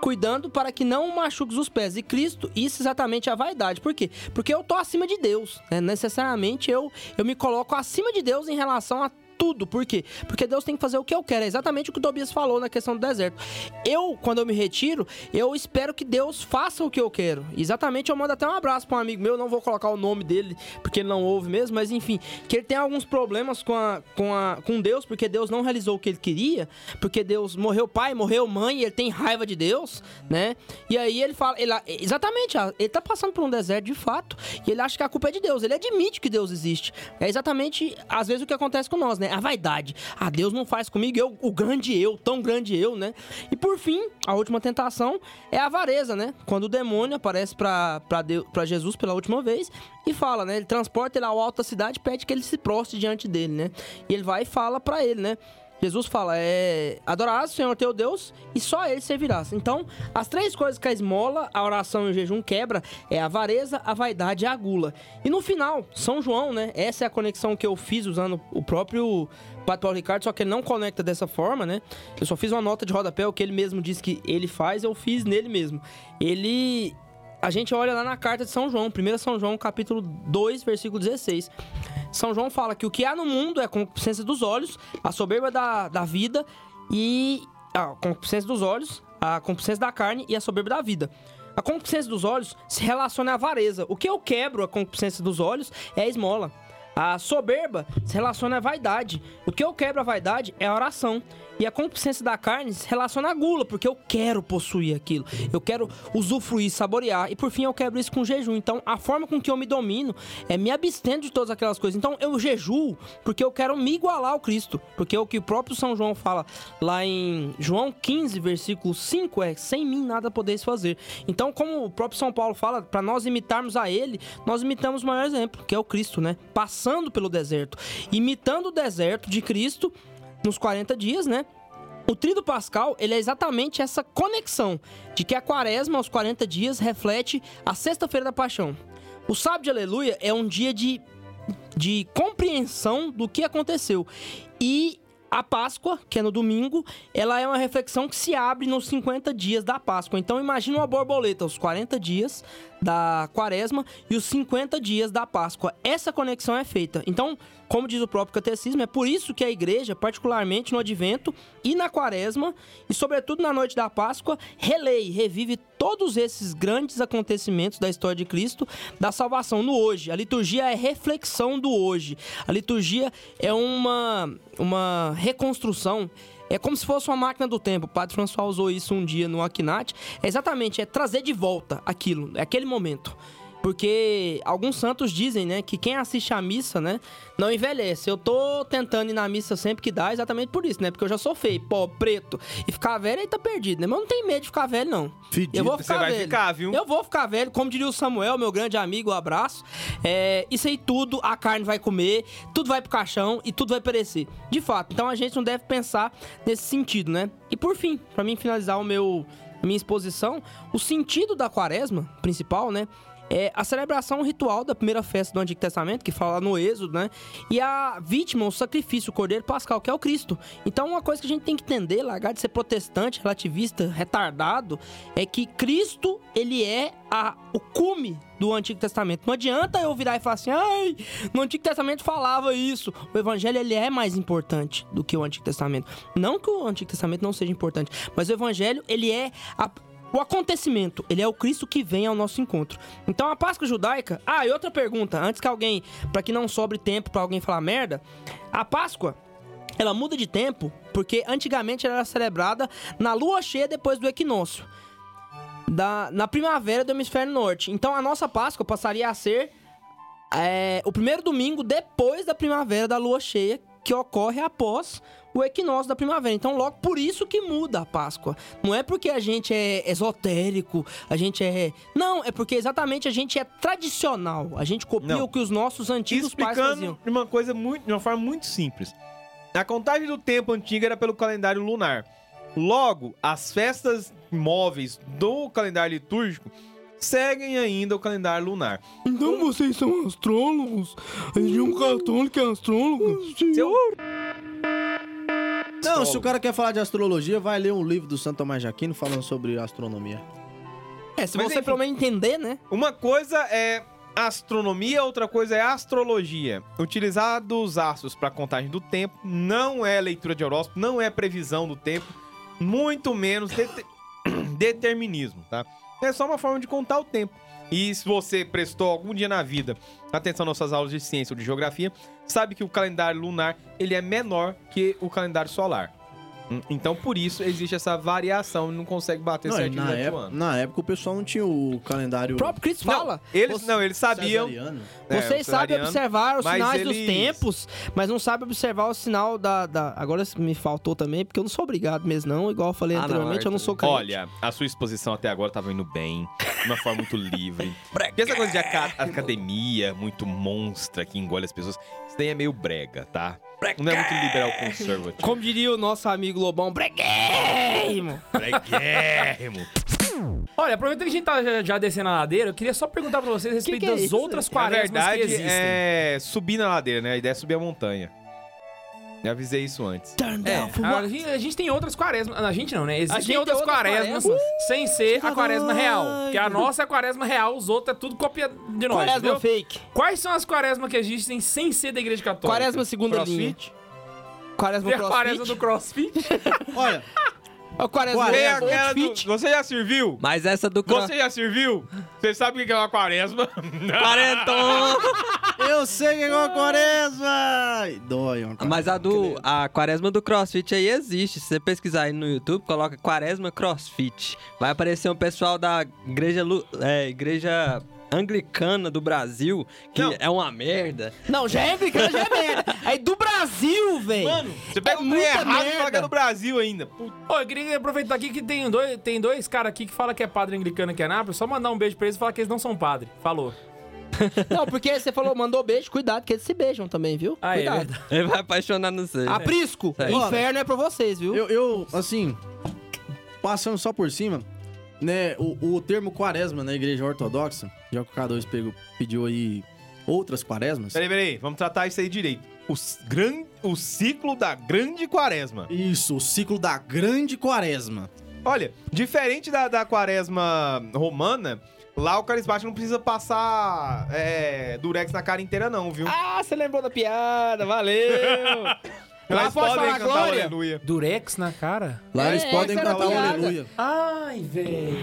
Speaker 2: cuidando para que não machuques os pés. E Cristo, isso exatamente é a vaidade. Por quê? Porque eu tô acima de Deus. Né? Necessariamente eu, eu me coloco acima de Deus em relação a tudo. Por quê? Porque Deus tem que fazer o que eu quero. É exatamente o que o Tobias falou na questão do deserto. Eu, quando eu me retiro, eu espero que Deus faça o que eu quero. Exatamente, eu mando até um abraço para um amigo meu, não vou colocar o nome dele, porque ele não ouve mesmo, mas enfim, que ele tem alguns problemas com, a, com, a, com Deus, porque Deus não realizou o que ele queria, porque Deus morreu pai, morreu mãe, ele tem raiva de Deus, né? E aí ele fala, ele, exatamente, ele tá passando por um deserto de fato, e ele acha que a culpa é de Deus, ele admite que Deus existe. É exatamente, às vezes, o que acontece com nós, né? A vaidade. Ah, Deus não faz comigo, eu, o grande eu, tão grande eu, né? E por fim, a última tentação é a avareza, né? Quando o demônio aparece pra Jesus pela última vez e fala, né? Ele transporta ele ao alto da cidade pede que ele se prostre diante dele, né? E ele vai e fala pra ele, né? Jesus fala, é adorarás o Senhor teu Deus e só ele servirás. Então, as três coisas que a esmola, a oração e o jejum quebra é a avareza, a vaidade e a gula. E no final, São João, né? Essa é a conexão que eu fiz usando o próprio Paulo Ricardo, só que ele não conecta dessa forma, né? Eu só fiz uma nota de rodapé, o que ele mesmo disse que ele faz, eu fiz nele mesmo. Ele a gente olha lá na carta de São João, 1 São João, capítulo 2, versículo 16. São João fala que o que há no mundo é a concupiscência dos olhos, a soberba da, da vida e. A concupiscência dos olhos, a concupiscência da carne e a soberba da vida. A concupiscência dos olhos se relaciona à avareza. O que eu quebro a concupiscência dos olhos é a esmola. A soberba se relaciona à vaidade. O que eu quebro a vaidade é a oração. E a concupiscência da carne se relaciona à gula, porque eu quero possuir aquilo. Eu quero usufruir, saborear. E por fim eu quebro isso com jejum. Então a forma com que eu me domino é me abstendo de todas aquelas coisas. Então eu jejuo porque eu quero me igualar ao Cristo. Porque é o que o próprio São João fala lá em João 15, versículo 5 é: sem mim nada podeis fazer. Então, como o próprio São Paulo fala, para nós imitarmos a ele, nós imitamos o maior exemplo, que é o Cristo, né? Passando pelo deserto, imitando o deserto de Cristo nos 40 dias, né? O tríduo pascal, ele é exatamente essa conexão de que a quaresma, aos 40 dias, reflete a sexta-feira da paixão. O sábado de aleluia é um dia de, de compreensão do que aconteceu. E a Páscoa, que é no domingo, ela é uma reflexão que se abre nos 50 dias da Páscoa. Então imagina uma borboleta, os 40 dias da Quaresma e os 50 dias da Páscoa. Essa conexão é feita. Então, como diz o próprio catecismo, é por isso que a igreja, particularmente no advento e na Quaresma, e sobretudo na noite da Páscoa, relei, revive todos esses grandes acontecimentos da história de Cristo, da salvação no hoje. A liturgia é reflexão do hoje. A liturgia é uma uma reconstrução é como se fosse uma máquina do tempo. O Padre François usou isso um dia no Aquinat. É exatamente, é trazer de volta aquilo, é aquele momento. Porque alguns santos dizem, né, que quem assiste à missa, né, não envelhece. Eu tô tentando ir na missa sempre que dá, exatamente por isso, né? Porque eu já sou feio, pó, preto. E ficar velho aí tá perdido, né? Mas eu não tenho medo de ficar velho, não.
Speaker 3: Fedido.
Speaker 2: Eu vou
Speaker 4: Você
Speaker 2: ficar
Speaker 4: vai
Speaker 2: velho.
Speaker 4: ficar, viu?
Speaker 2: Eu vou ficar velho, como diria o Samuel, meu grande amigo, um abraço. É, isso aí tudo, a carne vai comer, tudo vai pro caixão e tudo vai perecer. De fato, então a gente não deve pensar nesse sentido, né? E por fim, pra mim finalizar o meu minha exposição, o sentido da quaresma principal, né? É a celebração ritual da primeira festa do Antigo Testamento, que fala no Êxodo, né? E a vítima, o sacrifício, o cordeiro pascal, que é o Cristo. Então, uma coisa que a gente tem que entender, largar de ser protestante, relativista, retardado, é que Cristo, ele é a, o cume do Antigo Testamento. Não adianta eu virar e falar assim, ai, no Antigo Testamento falava isso. O Evangelho, ele é mais importante do que o Antigo Testamento. Não que o Antigo Testamento não seja importante, mas o Evangelho, ele é a, o acontecimento, ele é o Cristo que vem ao nosso encontro. Então a Páscoa judaica. Ah, e outra pergunta, antes que alguém, para que não sobre tempo para alguém falar merda, a Páscoa ela muda de tempo porque antigamente ela era celebrada na lua cheia depois do equinócio. Da, na primavera do hemisfério norte. Então a nossa Páscoa passaria a ser é, o primeiro domingo depois da primavera da lua cheia, que ocorre após o equinócio da primavera. Então, logo por isso que muda a Páscoa. Não é porque a gente é esotérico, a gente é. Não, é porque exatamente a gente é tradicional. A gente copia
Speaker 4: Não.
Speaker 2: o que os nossos antigos pais faziam.
Speaker 4: Explicando de uma coisa muito, de uma forma muito simples. A contagem do tempo antiga era pelo calendário lunar. Logo, as festas móveis do calendário litúrgico seguem ainda o calendário lunar.
Speaker 2: Então vocês são astrólogos? A região católica é astrólogo?
Speaker 4: Seu-
Speaker 3: Não, se o cara quer falar de astrologia, vai ler um livro do Santo Tomás de Aquino falando sobre astronomia.
Speaker 2: É, se
Speaker 4: Mas
Speaker 2: você
Speaker 4: enfim.
Speaker 2: pelo menos entender, né?
Speaker 4: Uma coisa é astronomia, outra coisa é astrologia. Utilizar dos astros para contagem do tempo não é leitura de horóscopo, não é previsão do tempo, muito menos dete- determinismo, tá? É só uma forma de contar o tempo. E se você prestou algum dia na vida atenção nas nossas aulas de ciência ou de geografia, sabe que o calendário lunar ele é menor que o calendário solar. Então, por isso, existe essa variação não consegue bater
Speaker 3: Não, e
Speaker 4: certinho
Speaker 3: na,
Speaker 4: durante o
Speaker 3: época,
Speaker 4: ano.
Speaker 3: na época o pessoal não tinha o calendário
Speaker 2: O próprio Cristo
Speaker 4: Não,
Speaker 2: fala.
Speaker 4: eles,
Speaker 2: Você-
Speaker 4: não, eles sabiam. É,
Speaker 2: Vocês sabem observar os sinais dos
Speaker 4: eles-
Speaker 2: tempos, mas não sabem observar o sinal da, da- Agora me faltou também, porque eu não sou obrigado mesmo, não. Igual eu falei
Speaker 5: Ah, não,
Speaker 2: anteriormente, eu não sou crente.
Speaker 4: Olha, a sua exposição até agora tava indo bem, de uma forma muito livre. Porque essa coisa de aca- academia, muito monstra que engole as pessoas, isso daí é meio brega, tá? Não é muito liberal conservativo.
Speaker 2: Como diria o nosso amigo Lobão, breguérrimo.
Speaker 4: Breguérrimo.
Speaker 1: Olha, aproveitando que a gente tá já, já descendo a ladeira, eu queria só perguntar pra vocês a respeito
Speaker 2: que é
Speaker 1: das
Speaker 2: isso?
Speaker 1: outras
Speaker 4: Na
Speaker 1: quaresmas
Speaker 4: verdade,
Speaker 1: que existem.
Speaker 4: é subir na ladeira, né? A ideia é subir a montanha. Eu avisei isso antes.
Speaker 2: Turn
Speaker 1: É,
Speaker 2: down for
Speaker 1: a gente, a gente tem outras quaresmas. A gente não, né? Existem
Speaker 2: gente tem
Speaker 1: outras
Speaker 2: outras
Speaker 1: quaresmas
Speaker 2: quaresmas.
Speaker 1: sem ser a quaresma real. Que a nossa é a quaresma real, os outros é tudo cópia de nós,
Speaker 2: Quaresma
Speaker 1: entendeu?
Speaker 2: fake.
Speaker 1: Quais são as quaresmas que existem sem ser da igreja católica?
Speaker 2: Quaresma segunda
Speaker 4: Crossfit?
Speaker 2: linha. Quaresma
Speaker 1: Tem a quaresma
Speaker 2: crossfit.
Speaker 1: do crossfit.
Speaker 3: Olha,
Speaker 2: o quaresma
Speaker 3: Quaresma.
Speaker 2: Old
Speaker 4: aquela do-. Você já serviu?
Speaker 5: Mas essa do cro...
Speaker 4: Você já serviu? Você sabe o que é uma quaresma?
Speaker 5: Quarentão!
Speaker 3: eu sei que é igual a quaresma! Dói, uma
Speaker 5: Mas a do a quaresma do CrossFit aí existe. Se você pesquisar aí no YouTube, coloca quaresma CrossFit. Vai aparecer um pessoal da igreja Lu- é, igreja anglicana do Brasil que
Speaker 4: Não.
Speaker 5: é uma merda.
Speaker 2: Não, já é anglicano, já é merda. Aí do Brasil, velho.
Speaker 4: Mano, você pega
Speaker 2: É
Speaker 4: um errado e fala que é
Speaker 2: merda.
Speaker 4: do Brasil ainda. Puta.
Speaker 1: Ô, eu queria aproveitar aqui que tem dois, tem dois caras aqui que falam que é padre anglicano aqui em Anápolis. Só mandar um beijo pra eles e falar que eles não são padre. Falou.
Speaker 2: Não, porque você falou, mandou beijo, cuidado, que eles se beijam também, viu?
Speaker 1: Ah, é
Speaker 2: cuidado.
Speaker 1: verdade.
Speaker 5: Ele vai apaixonar no você.
Speaker 2: Aprisco,
Speaker 5: É.
Speaker 2: inferno é pra vocês, viu?
Speaker 3: Eu, eu, assim, passando só por cima, né, o, o termo quaresma na igreja ortodoxa, já que o K2 pegou, pediu aí outras quaresmas.
Speaker 4: Peraí, peraí, vamos tratar isso aí direito. O, gran... o ciclo da grande quaresma.
Speaker 3: Isso, o ciclo da grande quaresma.
Speaker 4: Olha, diferente da, da quaresma romana, lá o carismático não precisa passar é, durex na cara inteira, não, viu?
Speaker 2: Ah, você lembrou da piada, valeu. Lá pode
Speaker 4: podem
Speaker 2: falar
Speaker 4: cantar
Speaker 2: glória.
Speaker 4: aleluia.
Speaker 1: Durex na cara?
Speaker 3: Lá
Speaker 2: É,
Speaker 3: eles podem
Speaker 2: essa era a
Speaker 3: cantar o
Speaker 2: piada.
Speaker 3: aleluia.
Speaker 1: Ai, velho.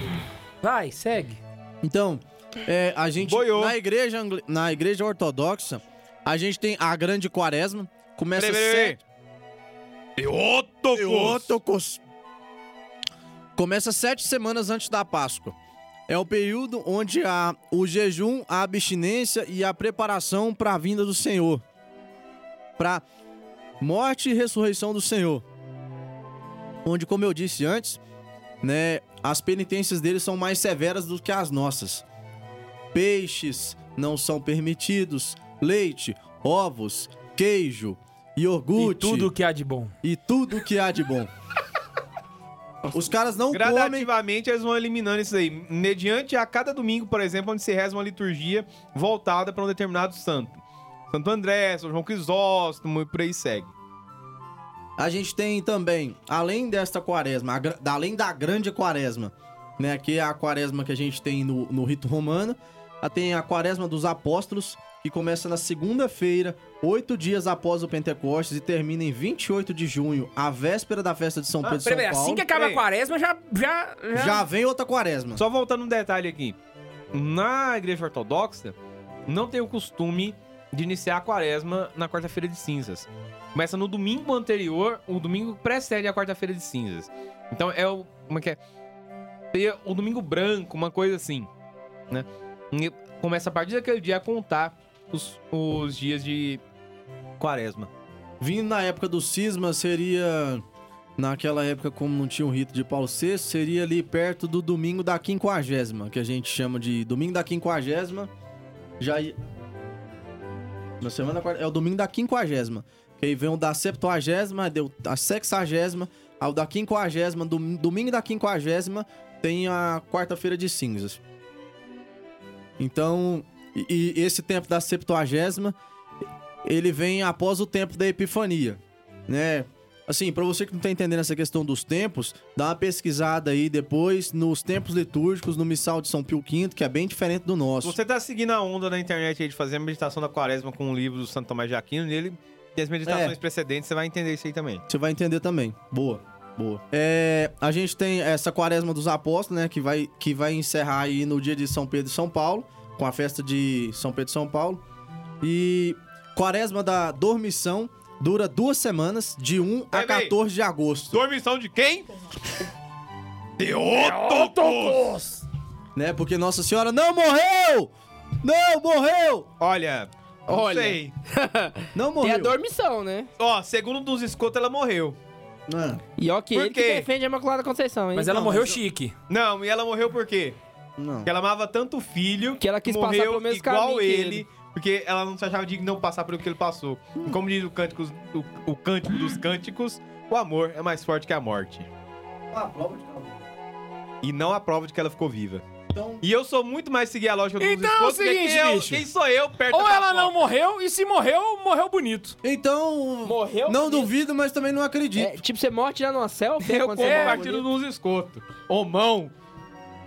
Speaker 1: Vai, segue.
Speaker 3: Então, é, a gente
Speaker 4: Boiou.
Speaker 3: na igreja angli- na igreja ortodoxa, a gente tem a grande quaresma, começa
Speaker 4: Peraí, peraí,
Speaker 3: sete
Speaker 4: Teótocos!
Speaker 3: Teótocos. Começa sete semanas antes da Páscoa. É o período onde há o jejum, a abstinência e a preparação para a vinda do Senhor. Para morte e ressurreição do Senhor. Onde, como eu disse antes, né, as penitências deles são mais severas do que as nossas. Peixes não são permitidos, leite, ovos, queijo,
Speaker 1: E
Speaker 3: iogurte
Speaker 1: tudo que há de bom.
Speaker 3: e tudo que há de bom. Os caras não comem.
Speaker 4: Gradativamente eles vão eliminando isso aí. Mediante a cada domingo, por exemplo, onde se reza uma liturgia voltada para um determinado santo. Santo André, São João Crisóstomo e por aí segue.
Speaker 3: A gente tem também, além desta quaresma, a além da grande quaresma, né? Que é a quaresma que a gente tem no, no rito romano. a- Tem a quaresma dos apóstolos, que começa na segunda-feira, oito dias após o Pentecostes, e termina em 28 de junho, a véspera da festa de São Pedro e São
Speaker 1: Peraí,
Speaker 3: Paulo.
Speaker 1: assim que acaba a quaresma, já, já, já...
Speaker 3: Já vem outra quaresma.
Speaker 4: Só voltando um detalhe aqui. Na igreja ortodoxa, não tem o costume de iniciar a quaresma na quarta-feira de cinzas. Começa no domingo anterior, o domingo precede a quarta-feira de cinzas. Então é o. Como é que é? Seria o domingo branco, uma coisa assim. Né? E começa a partir daquele dia a contar os, os dias de quaresma.
Speaker 3: Vindo na época do cisma, seria. Naquela época, como não tinha o rito de Paulo VI, seria ali perto do domingo da quinquagésima, que a gente chama de domingo da quinquagésima. Já. Na semana é o domingo da quinquagésima. Que aí vem o da septuagésima, deu a sexagésima, ao da quinquagésima, dom- domingo da quinquagésima, tem a quarta-feira de cinzas. Então, e, e esse tempo da Septuagésima, ele vem após o tempo da Epifania, né? Assim, pra você que não tá entendendo essa questão dos tempos, dá uma pesquisada aí depois nos tempos litúrgicos, no Missal de São Pio V, que é bem diferente do nosso.
Speaker 4: você tá seguindo a onda na internet aí de fazer a meditação da quaresma com o livro do Santo Tomás de Aquino, nele tem as meditações
Speaker 3: É.
Speaker 4: precedentes, você vai entender isso aí também.
Speaker 3: Você vai entender também. Boa, boa. É, a gente tem essa quaresma dos apóstolos, né? Que vai, que vai encerrar aí no dia de São Pedro e São Paulo, com a festa de São Pedro e São Paulo. E quaresma da dormição dura duas semanas, de 1 a
Speaker 4: Peraí, peraí.
Speaker 3: 14 de agosto.
Speaker 4: Dormição de quem? Teotocos!
Speaker 3: Né? Porque Nossa Senhora não morreu! Não morreu!
Speaker 4: Olha, não
Speaker 2: Olha.
Speaker 4: sei.
Speaker 3: Não
Speaker 2: Tem a
Speaker 3: morreu.
Speaker 2: dormição, né?
Speaker 4: Ó, segundo dos escotos, ela morreu.
Speaker 3: Ah,
Speaker 2: E ó que
Speaker 4: Por
Speaker 2: ele que
Speaker 4: quê?
Speaker 2: defende a Imaculada Conceição, hein?
Speaker 1: Mas ela
Speaker 3: Não,
Speaker 1: morreu
Speaker 3: mas eu-
Speaker 1: chique.
Speaker 4: Não, e ela morreu por quê?
Speaker 3: não.
Speaker 4: Porque ela amava tanto o filho
Speaker 2: Que ela quis passar
Speaker 4: morreu
Speaker 2: pelo mesmo
Speaker 4: igual
Speaker 2: caminho que
Speaker 4: ele,
Speaker 2: ele.
Speaker 4: Porque ela não se achava digna de não passar pelo que ele passou. E Como diz o cântico, o, o cântico dos cânticos, o amor é mais forte que a morte. E não a prova de que ela ficou viva.
Speaker 3: Então,
Speaker 4: E eu sou muito mais seguir a lógica dos
Speaker 1: Então é o
Speaker 4: escotos, porque
Speaker 1: seguinte,
Speaker 4: quem, eu-
Speaker 1: bicho.
Speaker 4: quem sou eu perto
Speaker 1: Ou
Speaker 4: da
Speaker 1: ela não
Speaker 4: prova?
Speaker 1: morreu, e se morreu, morreu bonito.
Speaker 3: então
Speaker 2: Morreu
Speaker 3: não
Speaker 2: bonito.
Speaker 3: duvido, mas também não acredito.
Speaker 2: É, tipo, você morre tirando uma selfie
Speaker 4: Eu
Speaker 2: quando você morre
Speaker 4: partido
Speaker 2: bonito?
Speaker 4: dos escotos. Homão.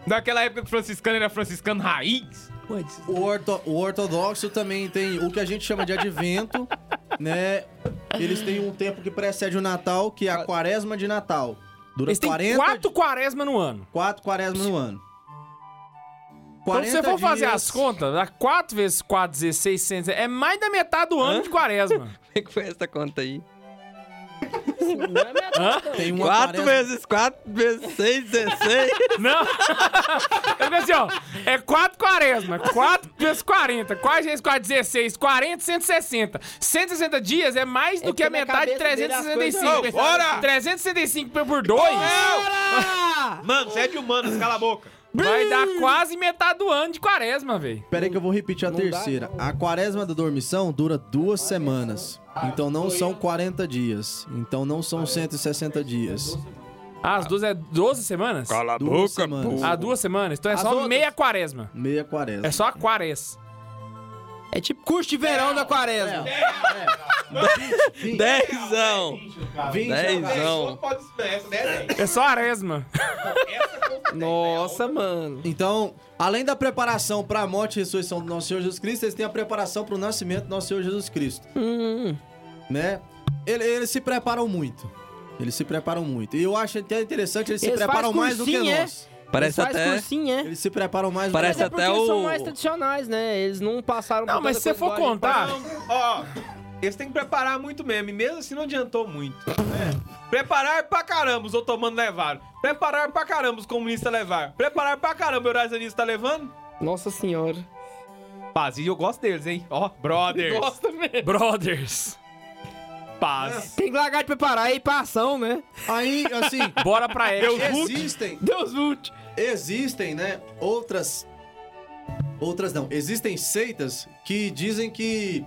Speaker 4: Naquela época que o franciscano era franciscano raiz.
Speaker 3: O, orto- o ortodoxo também tem o que a gente chama de advento, né? Eles têm um tempo que precede o Natal, que é a quaresma de Natal. Dura
Speaker 1: Eles têm
Speaker 3: 40
Speaker 1: quatro quaresma no ano.
Speaker 3: quatro quaresmas no ano.
Speaker 1: Então, se você
Speaker 3: 40
Speaker 1: for fazer
Speaker 3: dias-
Speaker 1: as contas, dá 4 vezes 4, 16, 100, é mais da metade do ano de quaresma.
Speaker 5: Como é que foi essa conta aí?
Speaker 2: Não é.
Speaker 3: Tem uma
Speaker 5: 4
Speaker 3: quaresma-
Speaker 5: vezes 4 vezes 6, 16.
Speaker 1: Não! Eu assim, ó. É 4 quaresma. 4 vezes 40. 4 vezes 4, 16. 40, 160. 160 dias é mais do
Speaker 2: É
Speaker 1: que a metade de
Speaker 2: dele as
Speaker 1: 365.
Speaker 4: coisas- Ô, bora!
Speaker 1: 365 por 2
Speaker 4: Mano, você é de humanos, cala a boca.
Speaker 1: Vai dar quase metade do ano de quaresma, velho.
Speaker 3: Pera aí que eu vou repetir a
Speaker 2: Não dá,
Speaker 3: terceira. A quaresma da dormição dura duas semanas. Então não são 40 dias. Então não são 160 dias.
Speaker 1: Ah, as duas é 12 semanas?
Speaker 5: Cala a
Speaker 3: Duas semanas.
Speaker 1: Ah, duas semanas? Então é
Speaker 2: As
Speaker 1: só
Speaker 2: outras?
Speaker 1: meia quaresma.
Speaker 3: Meia quaresma.
Speaker 1: É só a quares.
Speaker 2: É tipo curso de verão da quaresma.
Speaker 5: Dezão.
Speaker 3: 20
Speaker 5: Dezão.
Speaker 4: Né?
Speaker 1: É só aresma.
Speaker 2: Nossa, mano.
Speaker 3: Então, além da preparação para a morte e ressurreição do nosso Senhor Jesus Cristo, eles têm a preparação para o nascimento do nosso Senhor Jesus Cristo,
Speaker 2: Hum,
Speaker 3: né? Ele- Eles, se preparam muito. Eles se preparam muito. E eu acho até interessante, eles, se
Speaker 2: Eles
Speaker 3: preparam
Speaker 2: fazem
Speaker 3: mais do que
Speaker 2: é?
Speaker 5: Parece até.
Speaker 2: cursinho, é?
Speaker 3: Eles se preparam mais
Speaker 5: Parece
Speaker 2: é porque
Speaker 5: até
Speaker 2: eles são
Speaker 5: o-
Speaker 2: mais tradicionais, né? Eles não passaram
Speaker 1: Não,
Speaker 2: por
Speaker 1: mas se você for contar.
Speaker 4: Ó, eles têm que preparar muito mesmo, e mesmo assim não adiantou muito. Preparar pra caramba, os otomanos levaram. Preparar pra caramba, os comunistas levaram. Preparar pra caramba, o Eurasianista tá levando.
Speaker 2: Nossa senhora.
Speaker 4: Paz, e eu gosto deles, hein? Ó, brothers.
Speaker 2: Gosta mesmo.
Speaker 1: Brothers.
Speaker 4: Paz.
Speaker 2: Tem que largar de preparar e ir pra ação, né?
Speaker 3: Aí, assim,
Speaker 1: Bora pra action.
Speaker 3: existem,
Speaker 2: Deus lute.
Speaker 3: existem, né, outras outras não. Existem seitas que dizem que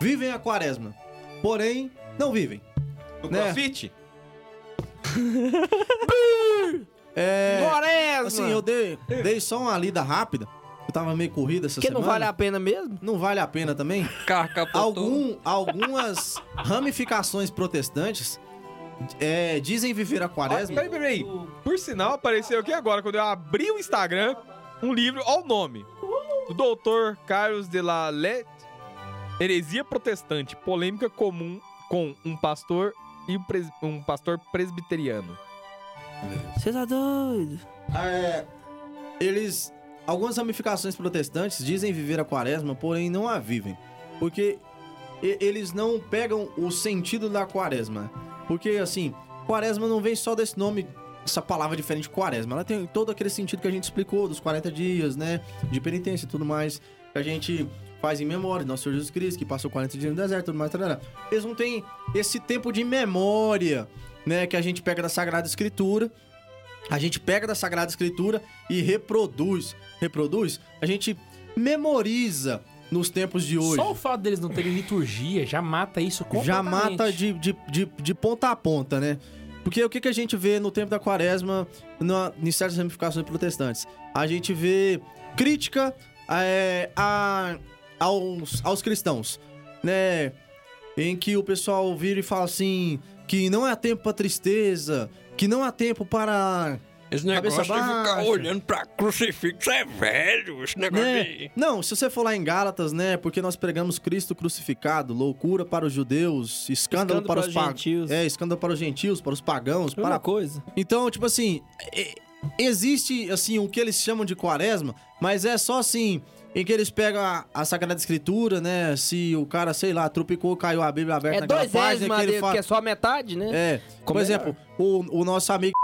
Speaker 3: vivem a quaresma. Porém, não vivem.
Speaker 4: No
Speaker 3: Né?
Speaker 4: crossfit?
Speaker 3: É,
Speaker 2: Quaresma.
Speaker 3: assim, eu dei, dei só uma lida rápida. Eu tava meio corrida essa
Speaker 2: Porque não
Speaker 3: semana.
Speaker 2: vale a pena mesmo?
Speaker 3: Não vale a pena também?
Speaker 5: Capotou.
Speaker 3: Algum, algumas ramificações protestantes é, dizem viver a
Speaker 4: Ah,
Speaker 3: quaresma.
Speaker 4: peraí, peraí. Por sinal, apareceu aqui agora, quando eu abri o Instagram, um livro, ó o nome. Do doutor Carlos de la Lette, Heresia Protestante, polêmica comum com um pastor e um, pres- um pastor presbiteriano.
Speaker 2: Você tá doido?
Speaker 3: É, eles. Algumas ramificações protestantes dizem viver a quaresma, porém não a vivem. Porque eles não pegam o sentido da quaresma. Porque, assim, quaresma não vem só desse nome, essa palavra diferente, quaresma. Ela tem todo aquele sentido que a gente explicou, dos 40 dias, né? De penitência e tudo mais. Que a gente faz em memória nosso Senhor Jesus Cristo, que passou 40 dias no deserto tudo mais. Tarará. Eles não têm esse tempo de memória, né? Que a gente pega da Sagrada Escritura. A gente pega da Sagrada Escritura e reproduz. Reproduz? A gente memoriza nos tempos de hoje.
Speaker 1: Só o fato deles não terem liturgia já mata isso
Speaker 3: Já
Speaker 1: completamente.
Speaker 3: mata de, de, de, de ponta a ponta, né? Porque o que, que a gente vê no tempo da quaresma na, em certas ramificações protestantes? A gente vê crítica é, a- aos, aos cristãos, né? Em que o pessoal vira e fala assim que não há tempo para tristeza, que não há tempo para
Speaker 5: Esse negócio de ficar olhando pra crucifixo é velho, esse negócio
Speaker 3: né?
Speaker 5: aí.
Speaker 3: Não, se você for lá em Gálatas, né? Porque nós pregamos Cristo crucificado, loucura para os judeus, escândalo,
Speaker 2: Escândalo
Speaker 3: para,
Speaker 2: para
Speaker 3: os
Speaker 2: os
Speaker 3: pagãos.
Speaker 2: gentios.
Speaker 3: É, escândalo para os gentios, para os pagãos,
Speaker 2: Mesma
Speaker 3: para
Speaker 2: coisa.
Speaker 3: Então, tipo assim, é- existe assim o que eles chamam de quaresma, mas é só assim em que eles pegam a, a Sagrada Escritura, né? Se o cara, sei lá, trupicou, caiu a Bíblia aberta
Speaker 2: É
Speaker 3: naquela
Speaker 2: dois
Speaker 3: página
Speaker 2: L's,
Speaker 3: que ele
Speaker 2: Madeira,
Speaker 3: fala.
Speaker 2: que é só metade, né?
Speaker 3: É, por
Speaker 2: Como
Speaker 3: exemplo, o, o nosso amigo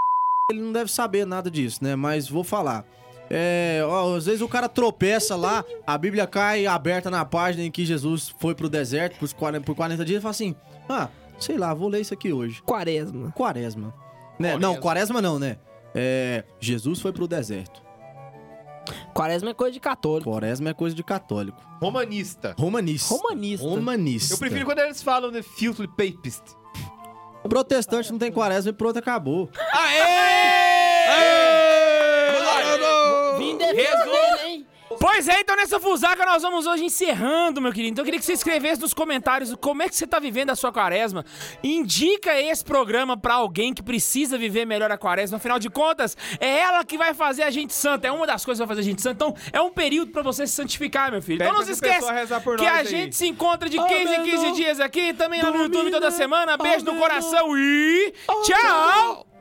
Speaker 3: ele não deve saber nada disso, né? Mas vou falar. É, ó, às vezes o cara tropeça lá, a Bíblia cai aberta na página em que Jesus foi pro deserto por 40, por 40 dias e fala assim: Ah, sei lá, vou ler isso aqui hoje.
Speaker 2: Quaresma.
Speaker 3: Quaresma. Né? Não, quaresma não, né? É, Jesus foi pro deserto.
Speaker 2: Quaresma é coisa de católico.
Speaker 3: Quaresma é coisa de católico.
Speaker 8: Romanista.
Speaker 3: Romanista.
Speaker 2: Romanista.
Speaker 3: Romanista.
Speaker 8: Eu prefiro quando eles falam de filthy papist.
Speaker 3: Protestante não tem quaresma e pronto, acabou.
Speaker 2: Vim defender. Dele, hein?
Speaker 1: Pois é, então nessa fusaca nós vamos hoje encerrando, meu querido. Então eu queria que você escrevesse nos comentários como é que você tá vivendo a sua quaresma. Indica esse programa pra alguém que precisa viver melhor a quaresma. Afinal de contas, é ela que vai fazer a gente santa. É uma das coisas que vai fazer a gente santa. Então é um período pra você se santificar, meu filho.
Speaker 4: Pede
Speaker 1: então não se esquece que a
Speaker 4: aí.
Speaker 1: gente se encontra de 15 em 15
Speaker 2: Amém.
Speaker 1: dias aqui. Também lá no YouTube toda semana. Beijo no coração e tchau!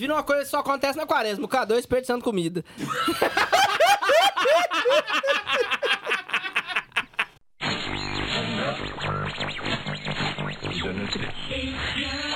Speaker 2: viram uma coisa que só acontece na quaresma. O K2 desperdiçando comida.